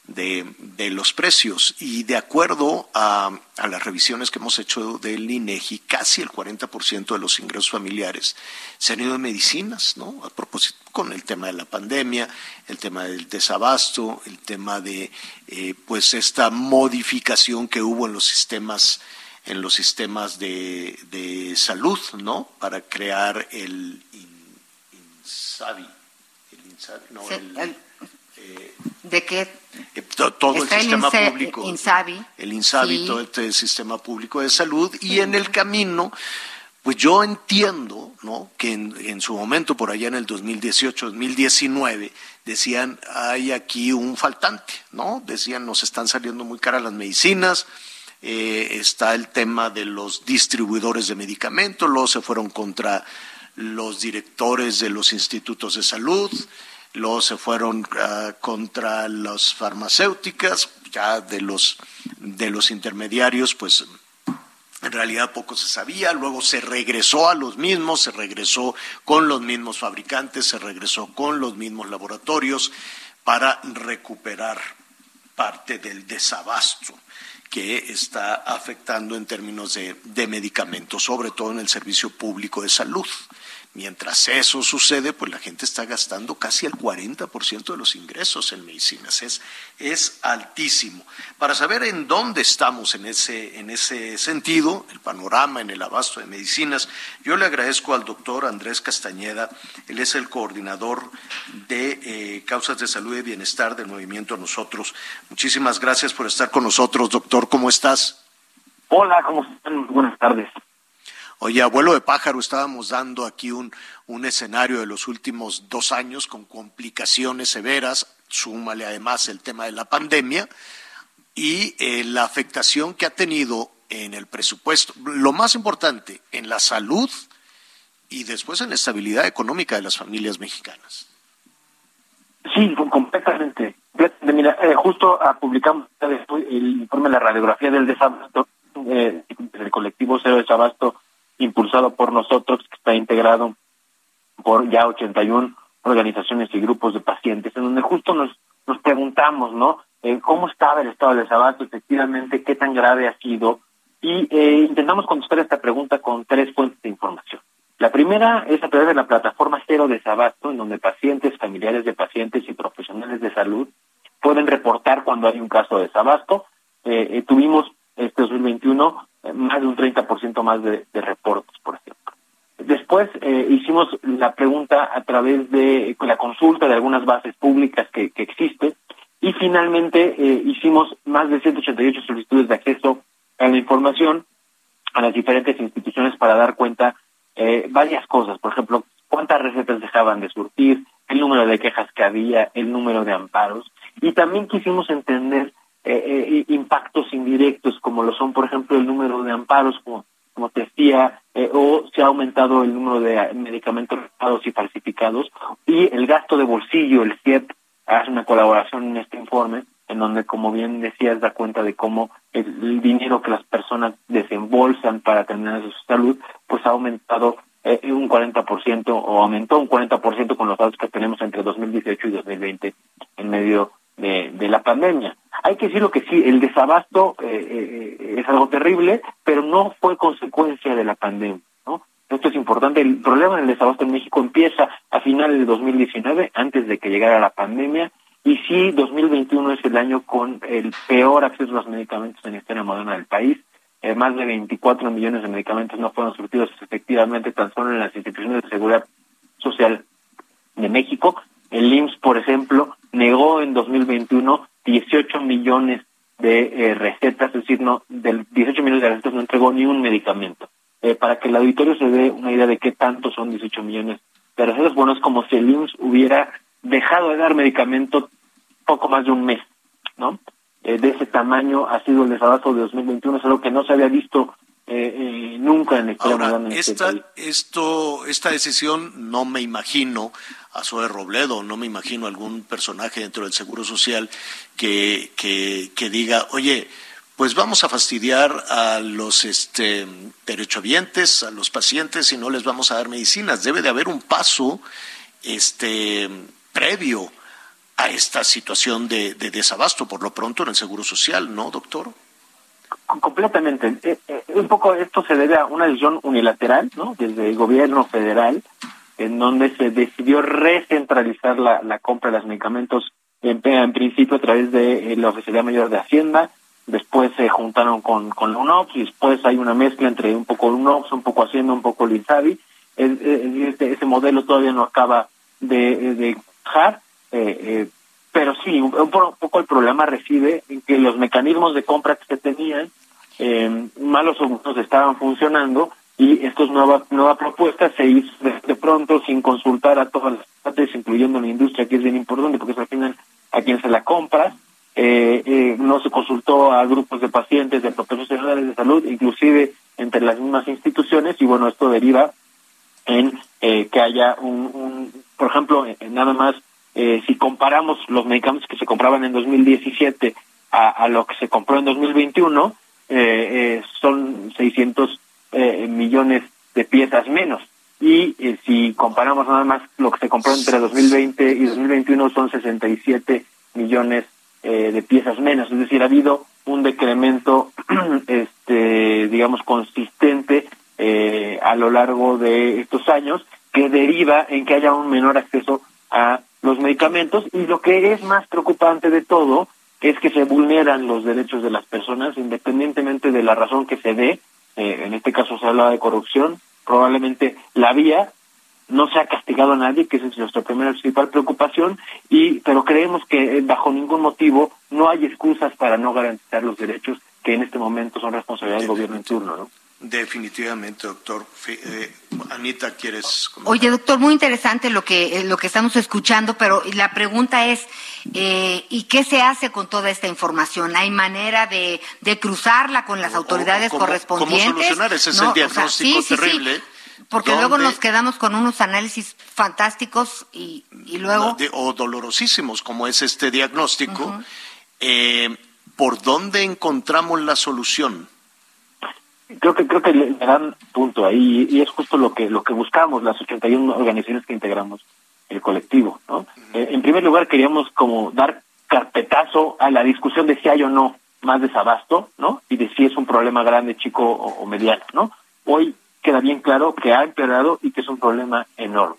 de, los precios. Y de acuerdo a, las revisiones que hemos hecho del INEGI, casi el 40% de los ingresos familiares se han ido de medicinas, ¿no? A propósito, con el tema de la pandemia, el tema del desabasto, el tema de, eh, pues, esta modificación que hubo en los sistemas en los sistemas de, de salud, ¿no? Para crear el INSABI, el INSABI, no, el, eh, ¿De qué? Eh, todo el sistema público. El INSABI, todo este sistema público de salud. Y en el camino, pues yo entiendo, ¿no? Que en, su momento, por allá en el 2018, 2019, decían, hay aquí un faltante, ¿no? Decían, nos están saliendo muy caras las medicinas, eh, está el tema de los distribuidores de medicamentos, luego se fueron contra los directores de los institutos de salud, luego se fueron ah, contra las farmacéuticas, ya de los, de los intermediarios, pues en realidad poco se sabía, luego se regresó a los mismos, se regresó con los mismos fabricantes, se regresó con los mismos laboratorios para recuperar parte del desabasto que está afectando en términos de medicamentos, sobre todo en el servicio público de salud. Mientras eso sucede, pues la gente está gastando casi el 40% de los ingresos en medicinas. Es, es altísimo. Para saber en dónde estamos en ese, en ese sentido, el panorama en el abasto de medicinas, yo le agradezco al doctor Andrés Castañeda. Él es el coordinador de eh, causas de salud y bienestar del movimiento Nosotros. Muchísimas gracias por estar con nosotros, doctor. ¿Cómo estás? Hola, ¿cómo están? Buenas tardes. Oye, abuelo de pájaro, estábamos dando aquí un, un escenario de los últimos dos años con complicaciones severas, súmale además el tema de la pandemia y eh, la afectación que ha tenido en el presupuesto, lo más importante, en la salud y después en la estabilidad económica de las familias mexicanas. Sí, completamente. Mira, eh, justo publicamos el informe de la radiografía del desabasto eh, del colectivo Cero Desabasto impulsado por nosotros, que está integrado por ya 81 organizaciones y grupos de pacientes, en donde justo nos, nos preguntamos, ¿no? Eh, ¿Cómo estaba el estado del desabasto efectivamente? ¿Qué tan grave ha sido? Y eh, intentamos contestar esta pregunta con tres fuentes de información. La primera es a través de la plataforma Cero Desabasto, en donde pacientes, familiares de pacientes y profesionales de salud pueden reportar cuando hay un caso de desabasto. Eh, eh tuvimos este 2021 eh, más de un 30% más de, de, reportes, por ejemplo. Después eh, hicimos la pregunta a través de la consulta de algunas bases públicas que, que existen y finalmente eh, hicimos más de 188 solicitudes de acceso a la información a las diferentes instituciones para dar cuenta eh, varias cosas, por ejemplo, cuántas recetas dejaban de surtir, el número de quejas que había, el número de amparos y también quisimos entender eh, eh, impactos indirectos, como lo son, por ejemplo, el número de amparos, como, como te decía, eh, o se ha aumentado el número de medicamentos robados y falsificados, y el gasto de bolsillo, el CIEP, hace una colaboración en este informe, en donde, como bien decías, da cuenta de cómo el, dinero que las personas desembolsan para tener su salud, pues ha aumentado eh, un 40% o aumentó un 40% con los datos que tenemos entre 2018 y 2020 en medio de, de la pandemia. Hay que decirlo que sí, el desabasto eh, eh, es algo terrible, pero no fue consecuencia de la pandemia. ¿no? Esto es importante. El problema del desabasto en México empieza a finales de 2019, antes de que llegara la pandemia, y sí, 2021 es el año con el peor acceso a los medicamentos en la historia moderna del país. Eh, más de 24 millones de medicamentos no fueron surtidos efectivamente tan solo en las instituciones de seguridad social de México. El IMSS, por ejemplo, negó en 2021 18 millones de eh, recetas, es decir, no, del 18 millones de recetas no entregó ni un medicamento. Eh, para que el auditorio se dé una idea de qué tanto son 18 millones de recetas, bueno, es como si el IMSS hubiera dejado de dar medicamento poco más de un mes, ¿no? Eh, de ese tamaño ha sido el desabasto de 2021, es algo que no se había visto nunca en Ahora, este esta, esto, esta decisión no me imagino a Zoe Robledo, no me imagino algún personaje dentro del Seguro Social que, que, diga, oye, pues vamos a fastidiar a los este, derechohabientes, a los pacientes y no les vamos a dar medicinas. Debe de haber un paso este, previo a esta situación de, desabasto, por lo pronto, en el Seguro Social, ¿no, doctor? Completamente. Eh, eh, un poco esto se debe a una decisión unilateral, ¿no? Desde el gobierno federal, en donde se decidió recentralizar la, la compra de los medicamentos en, principio a través de la Oficina Mayor de Hacienda, después se juntaron con, con la UNOPS y después hay una mezcla entre un poco UNOPS, un poco Hacienda, un poco el. Este, ese modelo todavía no acaba de, de bajar, eh, eh, pero sí, un, poco el problema reside en que los mecanismos de compra que se tenían, eh, malos o buenos, estaban funcionando y esta nueva, nueva propuesta se hizo de, pronto sin consultar a todas las partes, incluyendo la industria, que es bien importante porque es al final a quien se la compra. Eh, eh, no se consultó a grupos de pacientes, de profesionales de salud, inclusive entre las mismas instituciones, y bueno, esto deriva en eh, que haya un, por ejemplo, nada más, eh, si comparamos los medicamentos que se compraban en 2017 a, a lo que se compró en 2021, eh, son 600 millones de piezas menos. Y si comparamos nada más lo que se compró entre 2020 y 2021 son 67 millones de piezas menos. Es decir, ha habido un decremento, (clears throat) este, digamos, consistente a lo largo de estos años que deriva en que haya un menor acceso a los medicamentos y lo que es más preocupante de todo es que se vulneran los derechos de las personas independientemente de la razón que se dé, eh, en este caso se habla de corrupción, probablemente la vía no se ha castigado a nadie, que esa es nuestra primera principal preocupación, y pero creemos que eh, bajo ningún motivo no hay excusas para no garantizar los derechos que en este momento son responsabilidad del gobierno en turno, ¿no? Definitivamente, doctor. Eh, Anita, ¿quieres comentar? Oye, doctor, muy interesante lo que, eh, lo que estamos escuchando, pero la pregunta es, eh, ¿y qué se hace con toda esta información? ¿Hay manera de, de cruzarla con las autoridades correspondientes? ¿Cómo solucionar? Ese es el diagnóstico terrible. Porque luego nos quedamos con unos análisis fantásticos y, y luego... o dolorosísimos, como es este diagnóstico. ¿Por dónde encontramos la solución? Creo que creo que el gran punto ahí y es justo lo que lo que buscamos las 81 organizaciones que integramos el colectivo no eh, en primer lugar queríamos como dar carpetazo a la discusión de si hay o no más desabasto no y de si es un problema grande chico o, mediano no hoy queda bien claro que ha empeorado y que es un problema enorme.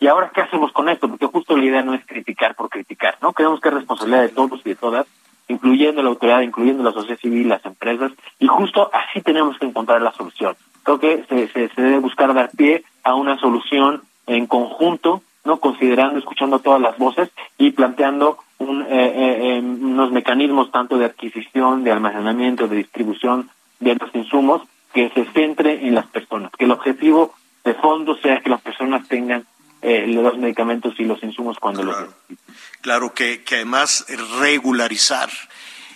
Y ahora qué hacemos con esto porque justo la idea no es criticar por criticar no queremos que es responsabilidad de todos y de todas incluyendo la autoridad, incluyendo la sociedad civil, las empresas, y justo así tenemos que encontrar la solución. Creo que se, se, debe buscar dar pie a una solución en conjunto, no considerando, escuchando todas las voces y planteando un, eh, eh, em, unos mecanismos tanto de adquisición, de almacenamiento, de distribución de los insumos que se centre en las personas, que el objetivo de fondo sea que las personas tengan eh, los medicamentos y los insumos cuando los necesiten. Claro que, que además regularizar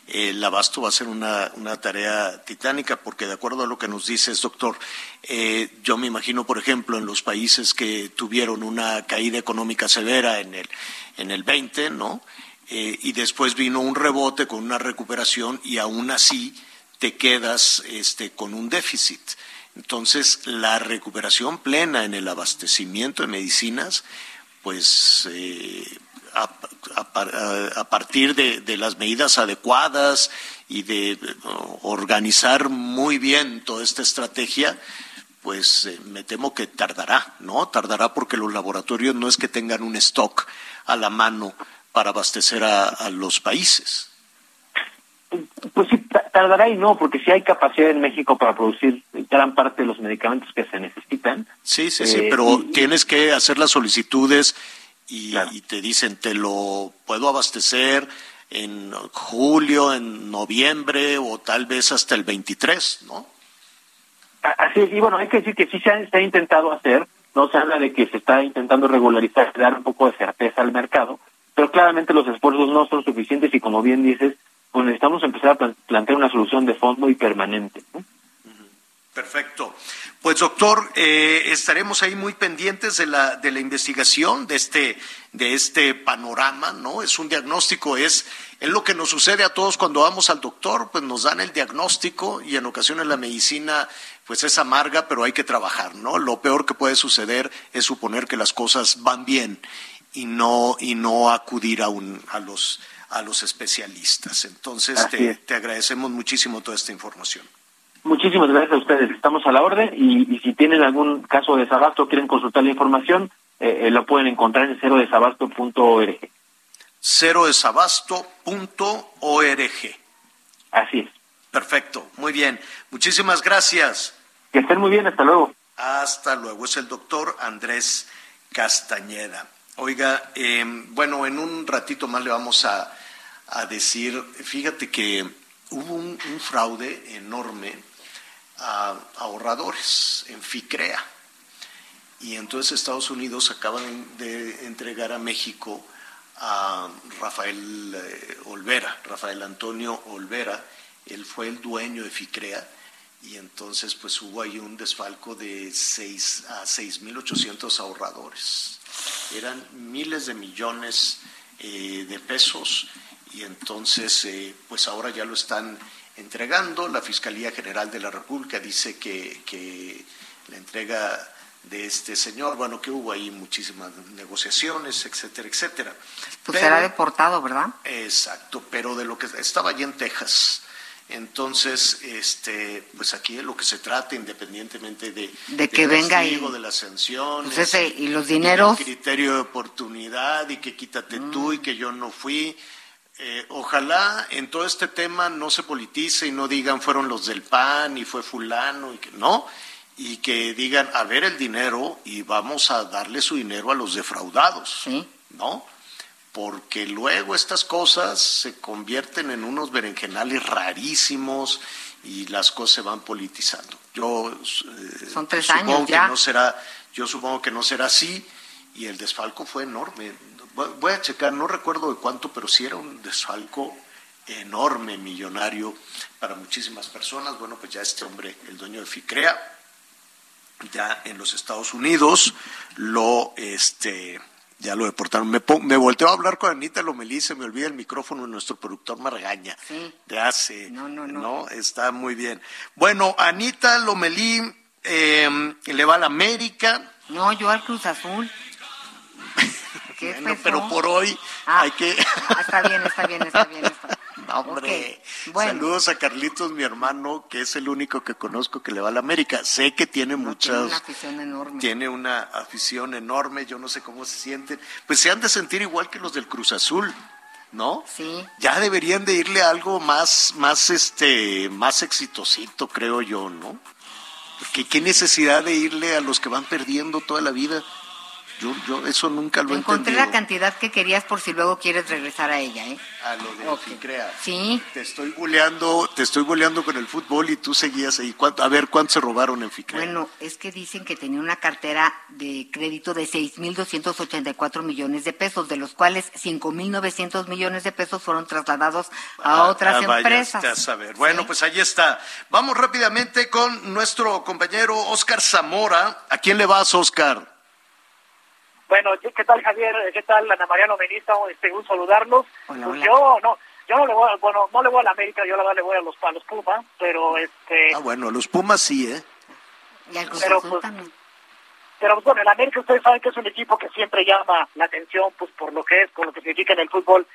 el abasto va a ser una, una, tarea titánica porque de acuerdo a lo que nos dices, doctor, eh, yo me imagino, por ejemplo, en los países que tuvieron una caída económica severa en el, en el 20, ¿no? Eh, y después vino un rebote con una recuperación y aún así te quedas este, con un déficit. Entonces, la recuperación plena en el abastecimiento de medicinas, pues eh, a, partir de, las medidas adecuadas y de organizar muy bien toda esta estrategia, pues eh, me temo que tardará, ¿no? Tardará porque los laboratorios no es que tengan un stock a la mano para abastecer a los países. Pues sí, tardará y no, porque sí hay capacidad en México para producir gran parte de los medicamentos que se necesitan. Sí, sí, sí, eh, pero tienes que hacer las solicitudes y, te dicen, te lo puedo abastecer en julio, en noviembre o tal vez hasta el 23, ¿no? Así es, y bueno, hay que decir que sí se ha, intentado hacer, no se habla de que se está intentando regularizar, dar un poco de certeza al mercado, pero claramente los esfuerzos no son suficientes y como bien dices, pues necesitamos empezar a plantear una solución de fondo y permanente. Perfecto. Pues doctor, eh, estaremos ahí muy pendientes de la, de la investigación, de este, de este panorama, ¿no? Es un diagnóstico, es, es lo que nos sucede a todos cuando vamos al doctor, pues nos dan el diagnóstico y en ocasiones la medicina pues es amarga, pero hay que trabajar, ¿no? Lo peor que puede suceder es suponer que las cosas van bien y no, y no acudir a, un, a, los, a los especialistas. Entonces, te, te, agradecemos muchísimo toda esta información. Muchísimas gracias a ustedes. Estamos a la orden y, si tienen algún caso de desabasto quieren consultar la información, eh, eh, lo pueden encontrar en cerodesabasto.org. Cerodesabasto.org. Así es. Perfecto, muy bien. Muchísimas gracias. Que estén muy bien, hasta luego. Hasta luego. Es el doctor Andrés Castañeda. Oiga, em, bueno, en un ratito más le vamos a, decir, fíjate que hubo un, fraude enorme a, ahorradores en FICREA. Y entonces Estados Unidos acaban de entregar a México a Rafael eh, Olvera, Rafael Antonio Olvera, él fue el dueño de FICREA y entonces pues hubo ahí un desfalco de 6 a 6.800 ahorradores. Eran miles de millones eh, de pesos y entonces eh, pues ahora ya lo están entregando. La Fiscalía General de la República dice que, que la entrega de este señor, bueno, que hubo ahí muchísimas negociaciones, etcétera, etcétera. Pues será deportado, ¿verdad? Exacto, pero de lo que estaba allí en Texas, entonces, este, pues aquí de lo que se trata, independientemente de, de que venga y de las sanciones, pues y los dineros, criterio de oportunidad y que quítate tú y que yo no fui. Eh, ojalá en todo este tema no se politice y no digan fueron los del PAN y fue fulano y que no y que digan a ver el dinero y vamos a darle su dinero a los defraudados, ¿Sí? ¿no? porque luego estas cosas se convierten en unos berenjenales rarísimos y las cosas se van politizando. Yo eh, Son tres años ya. no será, yo supongo que no será así y el desfalco fue enorme. Voy a checar, no recuerdo de cuánto, pero sí era un desfalco enorme, millonario para muchísimas personas. Bueno, pues ya este hombre, el dueño de FICREA, ya en los Estados Unidos lo este ya lo deportaron. Me, me volteo a hablar con Anita Lomelí, se me olvida el micrófono, nuestro productor me regaña. Sí. De hace. No, no, no. No, está muy bien. Bueno, Anita Lomelí eh, le va a la América. No, yo al Cruz Azul. ¿Qué bueno, pero por hoy ah, hay que. Ah, está bien, está bien, está bien. Está bien. (laughs) hombre, saludos a Carlitos, mi hermano, que es el único que conozco que le va a la América. Sé que tiene muchas. Tiene una afición enorme. Tiene una afición enorme, yo no sé cómo se sienten. Pues se han de sentir igual que los del Cruz Azul. ¿no? Sí. Ya deberían de irle a algo más, más, este, más exitosito, creo yo, ¿no? Porque qué necesidad de irle a los que van perdiendo toda la vida. Yo, yo eso nunca lo Encontré la cantidad que querías por si luego quieres regresar a ella, ¿eh? A lo de okay. crea. Sí. Te estoy buleando, te estoy buleando con el fútbol y tú seguías ahí. A ver, ¿cuánto se robaron en FICREA? Bueno, es que dicen que tenía una cartera de crédito de 6.284 millones de pesos, de los cuales 5.900 millones de pesos fueron trasladados a ah, otras ah, empresas. A saber. Bueno, pues ahí está. Vamos rápidamente con nuestro compañero Oscar Zamora. ¿A quién le vas, Oscar? Bueno, ¿qué tal Javier? ¿Qué tal Ana Mariano Benita? Este, un saludarlos. pues yo no, yo no le voy, a, bueno, no le voy a la América, yo la verdad le voy a los, a los Pumas, pero este. Ah, bueno, a los Pumas sí, ¿eh? Y al pero, pues, pero pues, bueno, el América ustedes saben que es un equipo que siempre llama la atención, pues por lo que es, por lo que significa en el fútbol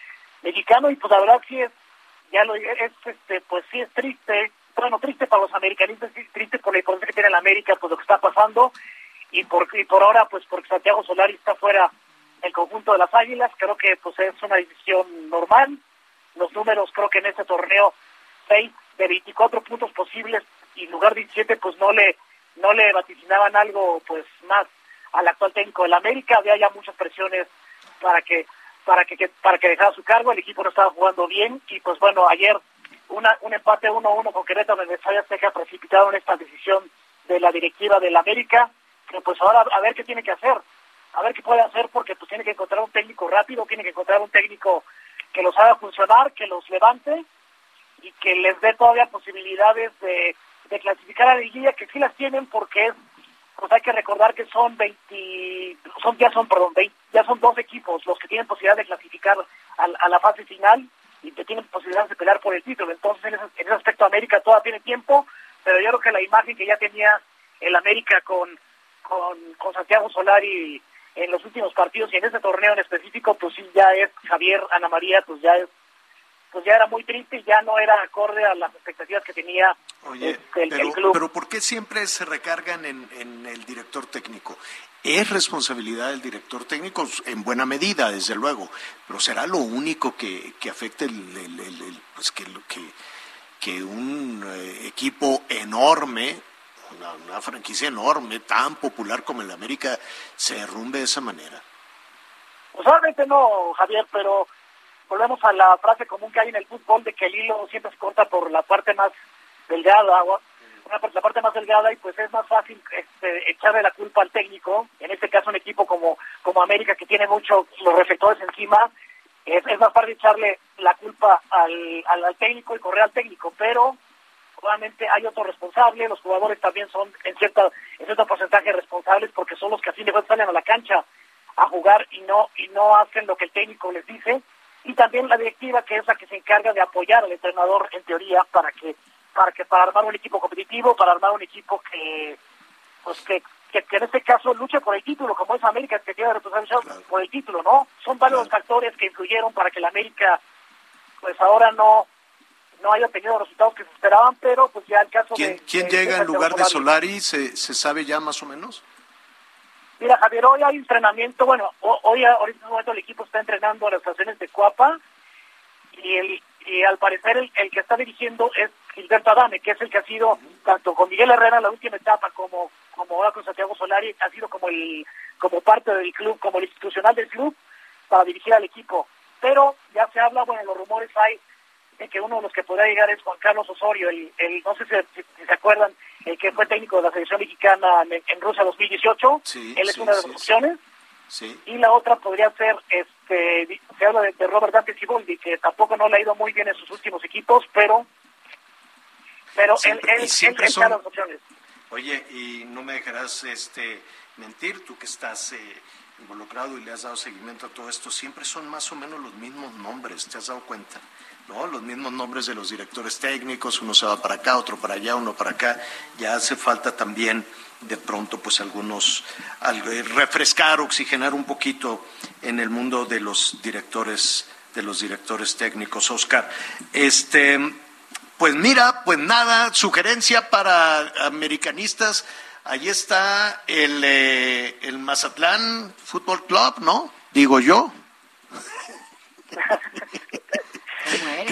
mexicano y pues la verdad sí es, ya lo es, este, pues sí es triste, bueno, triste para los americanistas, triste por la importancia que tiene el América, pues lo que está pasando y por, y por ahora, pues porque Santiago Solari está fuera del conjunto de las Águilas, creo que pues es una decisión normal. Los números creo que en este torneo, 6 de 24 puntos posibles y lugar de 17, pues no le no le vaticinaban algo pues más al actual técnico del América, había ya muchas presiones para que para que, para que dejara su cargo, el equipo no estaba jugando bien y pues bueno, ayer una, un empate 1-1 con Querétaro en el Estadio ha precipitado en esta decisión de la directiva del América pues ahora a ver qué tiene que hacer, a ver qué puede hacer porque pues tiene que encontrar un técnico rápido, tiene que encontrar un técnico que los haga funcionar, que los levante y que les dé todavía posibilidades de, clasificar a la liguilla, que sí las tienen porque es, pues hay que recordar que son 20, son ya son, perdón, ya son dos equipos los que tienen posibilidad de clasificar a, la fase final y que tienen posibilidades de pelear por el título. Entonces, en ese, en ese aspecto, América todavía tiene tiempo, pero yo creo que la imagen que ya tenía el América con con, con Santiago Solari en los últimos partidos y en ese torneo en específico, pues sí ya es Javier Ana María, pues ya es pues ya era muy triste y ya no era acorde a las expectativas que tenía este, el, pero, club. Pero ¿por qué siempre se recargan en, en el director técnico? Es responsabilidad del director técnico en buena medida, desde luego, pero será lo único que, que afecte el, el, pues que, que, que un eh, equipo enorme una, franquicia enorme, tan popular como el América, se derrumbe de esa manera? Pues obviamente no, Javier, pero volvemos a la frase común que hay en el fútbol de que el hilo siempre se corta por la parte más delgada, la parte más delgada y pues es más fácil este, echarle la culpa al técnico, en este caso un equipo como, como América que tiene mucho los reflectores encima, es, es más fácil echarle la culpa al, al, al técnico y correr al técnico, pero obviamente hay otro responsable, los jugadores también son en cierta en cierto porcentaje responsables porque son los que así de salen a la cancha a jugar y no y no hacen lo que el técnico les dice. Y también la directiva que es la que se encarga de apoyar al entrenador en teoría para que para que para armar un equipo competitivo, para armar un equipo que pues que que, en este caso luche por el título, como es América, que tiene responsabilidad por el título, ¿no? Son varios factores que influyeron para que la América, pues ahora no, no haya tenido los resultados que se esperaban, pero pues ya el caso ¿Quién, de... ¿Quién llega en lugar de Solari? ¿Se, ¿Se sabe ya más o menos? Mira, Javier, hoy hay entrenamiento, bueno, hoy ahorita en este momento el equipo está entrenando a las estaciones de Cuapa y el y al parecer el, el, que está dirigiendo es Gilberto Adame, que es el que ha sido, tanto con Miguel Herrera en la última etapa como, como ahora con Santiago Solari, ha sido como el como parte del club, como el institucional del club, para dirigir al equipo. Pero ya se habla, bueno, los rumores hay que uno de los que podría llegar es Juan Carlos Osorio, el, el no sé si, se acuerdan, el que fue técnico de la selección mexicana en, Rusia 2018. Él es una de las opciones. Y la otra podría ser, este, se habla de, Robert Dante Ciboldi, que tampoco no le ha ido muy bien en sus últimos equipos, pero, pero él, él, él, son... las opciones. Oye, y no me dejarás este, mentir, tú que estás eh, involucrado y le has dado seguimiento a todo esto, siempre son más o menos los mismos nombres, ¿te has dado cuenta? ¿no? Los mismos nombres de los directores técnicos, uno se va para acá, otro para allá, uno para acá. Ya hace falta también de pronto pues algunos eh, refrescar, oxigenar un poquito en el mundo de los directores de los directores técnicos, Oscar. Este, pues mira, pues nada, sugerencia para americanistas. Ahí está el, eh, el Mazatlán Fútbol Club, ¿no? Digo yo.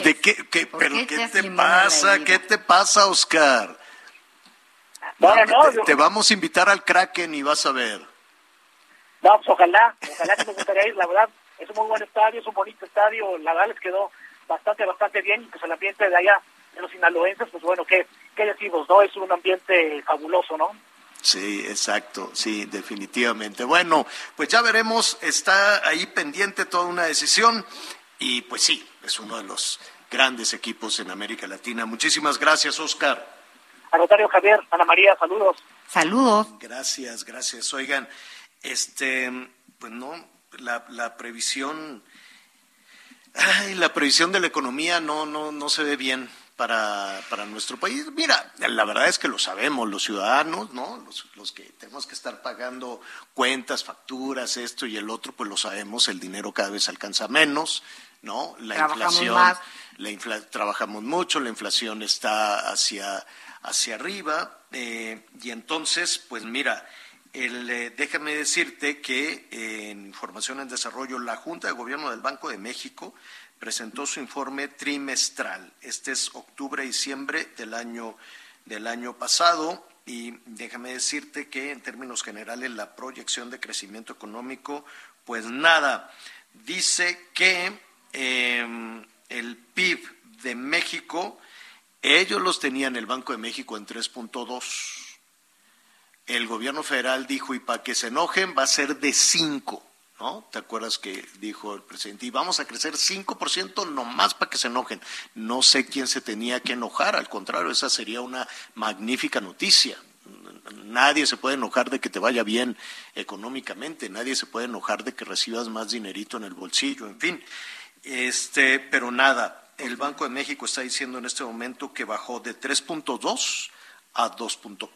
¿De qué, qué, pero qué te pasa? ¿Qué te pasa, Oscar? te, vamos a invitar al Kraken y vas a ver. No, pues ojalá, ojalá que me gustaría ir, la verdad, es un muy buen estadio, es un bonito estadio, la verdad les quedó bastante, bastante bien, y pues el ambiente de allá, de los sinaloenses, pues bueno, ¿qué, qué decimos, no? Es un ambiente fabuloso, ¿no? Sí, exacto, sí, definitivamente. Bueno, pues ya veremos, está ahí pendiente toda una decisión y pues sí, es uno de los grandes equipos en América Latina. Muchísimas gracias, Oscar. Anotario Javier, Ana María, saludos. Saludos. Gracias, gracias. Oigan, este, pues no, la, la previsión, ay, la previsión de la economía no, no, no se ve bien para, para nuestro país. Mira, la verdad es que lo sabemos los ciudadanos, ¿no? Los, los, que tenemos que estar pagando cuentas, facturas, esto y el otro, pues lo sabemos, el dinero cada vez alcanza menos, ¿no? La inflación, La trabajamos mucho, la inflación está hacia, hacia arriba, eh, y entonces, pues mira, el, eh, déjame decirte que eh, en Información en Desarrollo, la Junta de Gobierno del Banco de México presentó su informe trimestral. Este es octubre-diciembre del año, del año pasado. Y déjame decirte que en términos generales la proyección de crecimiento económico, pues nada, dice que Em, el PIB de México, ellos los tenían el Banco de México en 3.2. El gobierno federal dijo, y para que se enojen, va a ser de 5. ¿No? ¿Te acuerdas que dijo el presidente? Y vamos a crecer 5% nomás para que se enojen. No sé quién se tenía que enojar, al contrario, esa sería una magnífica noticia. Nadie se puede enojar de que te vaya bien económicamente, nadie se puede enojar de que recibas más dinerito en el bolsillo, en fin. Este, pero nada, el Banco de México está diciendo en este momento que bajó de 3.2 a 2.4.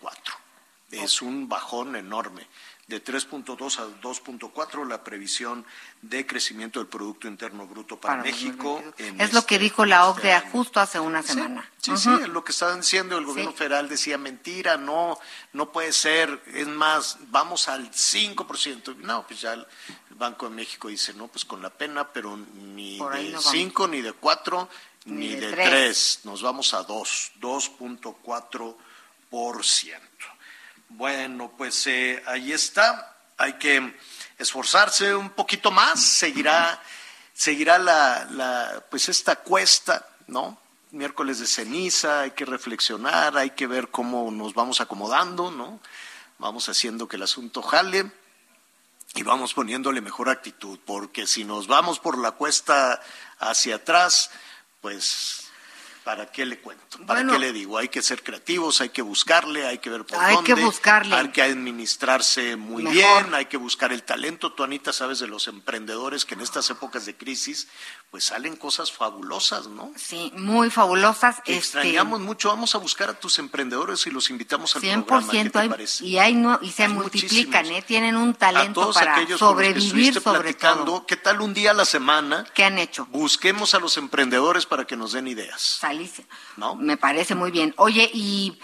Es un bajón enorme de 3.2 a 2.4 la previsión de crecimiento del Producto Interno Bruto para, México. es lo que este dijo la OCDE justo hace una semana. Sí, sí, es lo que estaban diciendo. El gobierno federal decía, mentira, no, no puede ser. Es más, vamos al 5%. No, pues ya el Banco de México dice, no, pues con la pena, pero ni de 5, ni de 4, ni, de 3. Nos vamos a 2, 2.4%. Bueno, pues eh, ahí está. Hay que esforzarse un poquito más. Seguirá, seguirá la, la, pues esta cuesta, ¿no? Miércoles de ceniza, hay que reflexionar, hay que ver cómo nos vamos acomodando, ¿no? Vamos haciendo que el asunto jale y vamos poniéndole mejor actitud, porque si nos vamos por la cuesta hacia atrás, pues ¿Para qué le cuento? ¿Para qué le digo? Hay que ser creativos, hay que buscarle, hay que ver por hay dónde. Que buscarle. Hay que administrarse muy bien, hay que buscar el talento. Tú, Anita, sabes de los emprendedores que en estas épocas de crisis, pues salen cosas fabulosas, ¿no? Sí, muy fabulosas. Este extrañamos mucho. Vamos a buscar a tus emprendedores y los invitamos al 100% programa. ¿Qué te parece? Y, hay no, y se multiplican, ¿eh? Tienen un talento para sobrevivir sobre todo. ¿Qué tal un día a la semana? ¿Qué han hecho? Busquemos a los emprendedores para que nos den ideas. ¿No? Me parece muy bien. Oye, y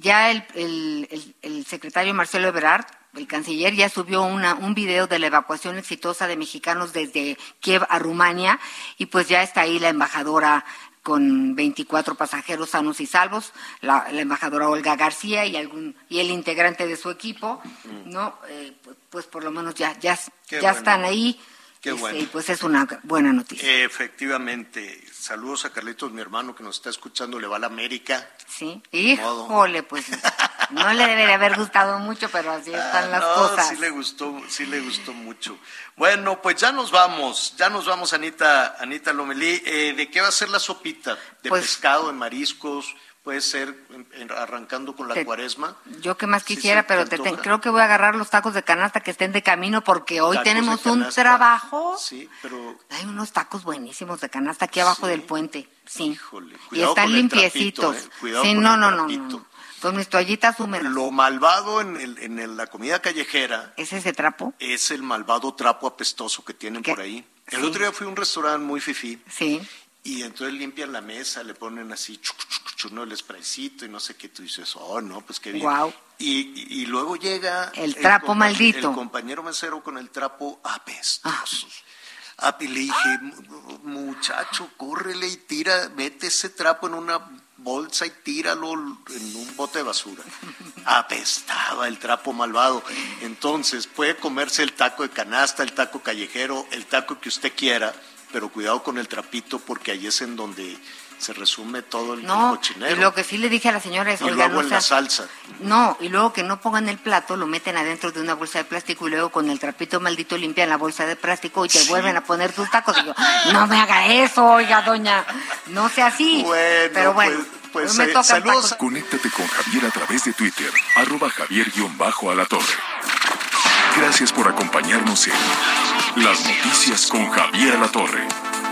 ya el, secretario Marcelo Ebrard, el canciller, ya subió una, un video de la evacuación exitosa de mexicanos desde Kiev a Rumania y pues ya está ahí la embajadora con 24 pasajeros sanos y salvos, la, embajadora Olga García y algún y el integrante de su equipo, ¿no? Eh, pues, por lo menos ya ya, ya están ahí Qué bueno. Y pues es una buena noticia. Efectivamente. Saludos a Carlitos, mi hermano, que nos está escuchando, le va a la América. Sí. Híjole, pues no le debería haber gustado mucho, pero así están ah, las cosas. Sí le gustó, sí le gustó mucho. Bueno, pues ya nos vamos, ya nos vamos, Anita, Anita Lomelí. Eh, ¿De qué va a ser la sopita? ¿De pues pescado, de mariscos? puede ser arrancando con la cuaresma. Yo que más quisiera, pero te creo que voy a agarrar los tacos de canasta que estén de camino porque hoy tenemos un trabajo. Sí, pero hay unos tacos buenísimos de canasta aquí abajo del puente. Sí. y están limpiecitos. ¿eh? sí, no, no, no, no, Con mis toallitas húmedas. Lo malvado en, el, en la comida callejera. ¿Es ese trapo? Es el malvado trapo apestoso que tienen por ahí. El otro día fui a un restaurante muy fifí. Sí. Y entonces limpian la mesa, le ponen así, chuno el spraycito y no sé qué, tú dices, oh, no, pues qué bien. Y, y, luego llega... El trapo maldito. El compañero mesero con el trapo apestoso. Ah. y le dije, muchacho, córrele y tira, mete ese trapo en una bolsa y tíralo en un bote de basura. (laughs) Apestaba el trapo malvado. Entonces puede comerse el taco de canasta, el taco callejero, el taco que usted quiera, pero cuidado con el trapito porque ahí es en donde se resume todo el no, cochinero. Y lo que sí le dije a la señora es, y luego en la salsa. No, y luego que no pongan el plato, lo meten adentro de una bolsa de plástico y luego con el trapito maldito limpian la bolsa de plástico y te vuelven a poner tus tacos. Y yo, no me haga eso, oiga, doña, no sea así. Bueno, pero bueno. Pues, pues eh, saludos. Conéctate con Javier a través de Twitter, arroba javier-alatorre. Gracias por acompañarnos en Las Noticias con Javier La Torre.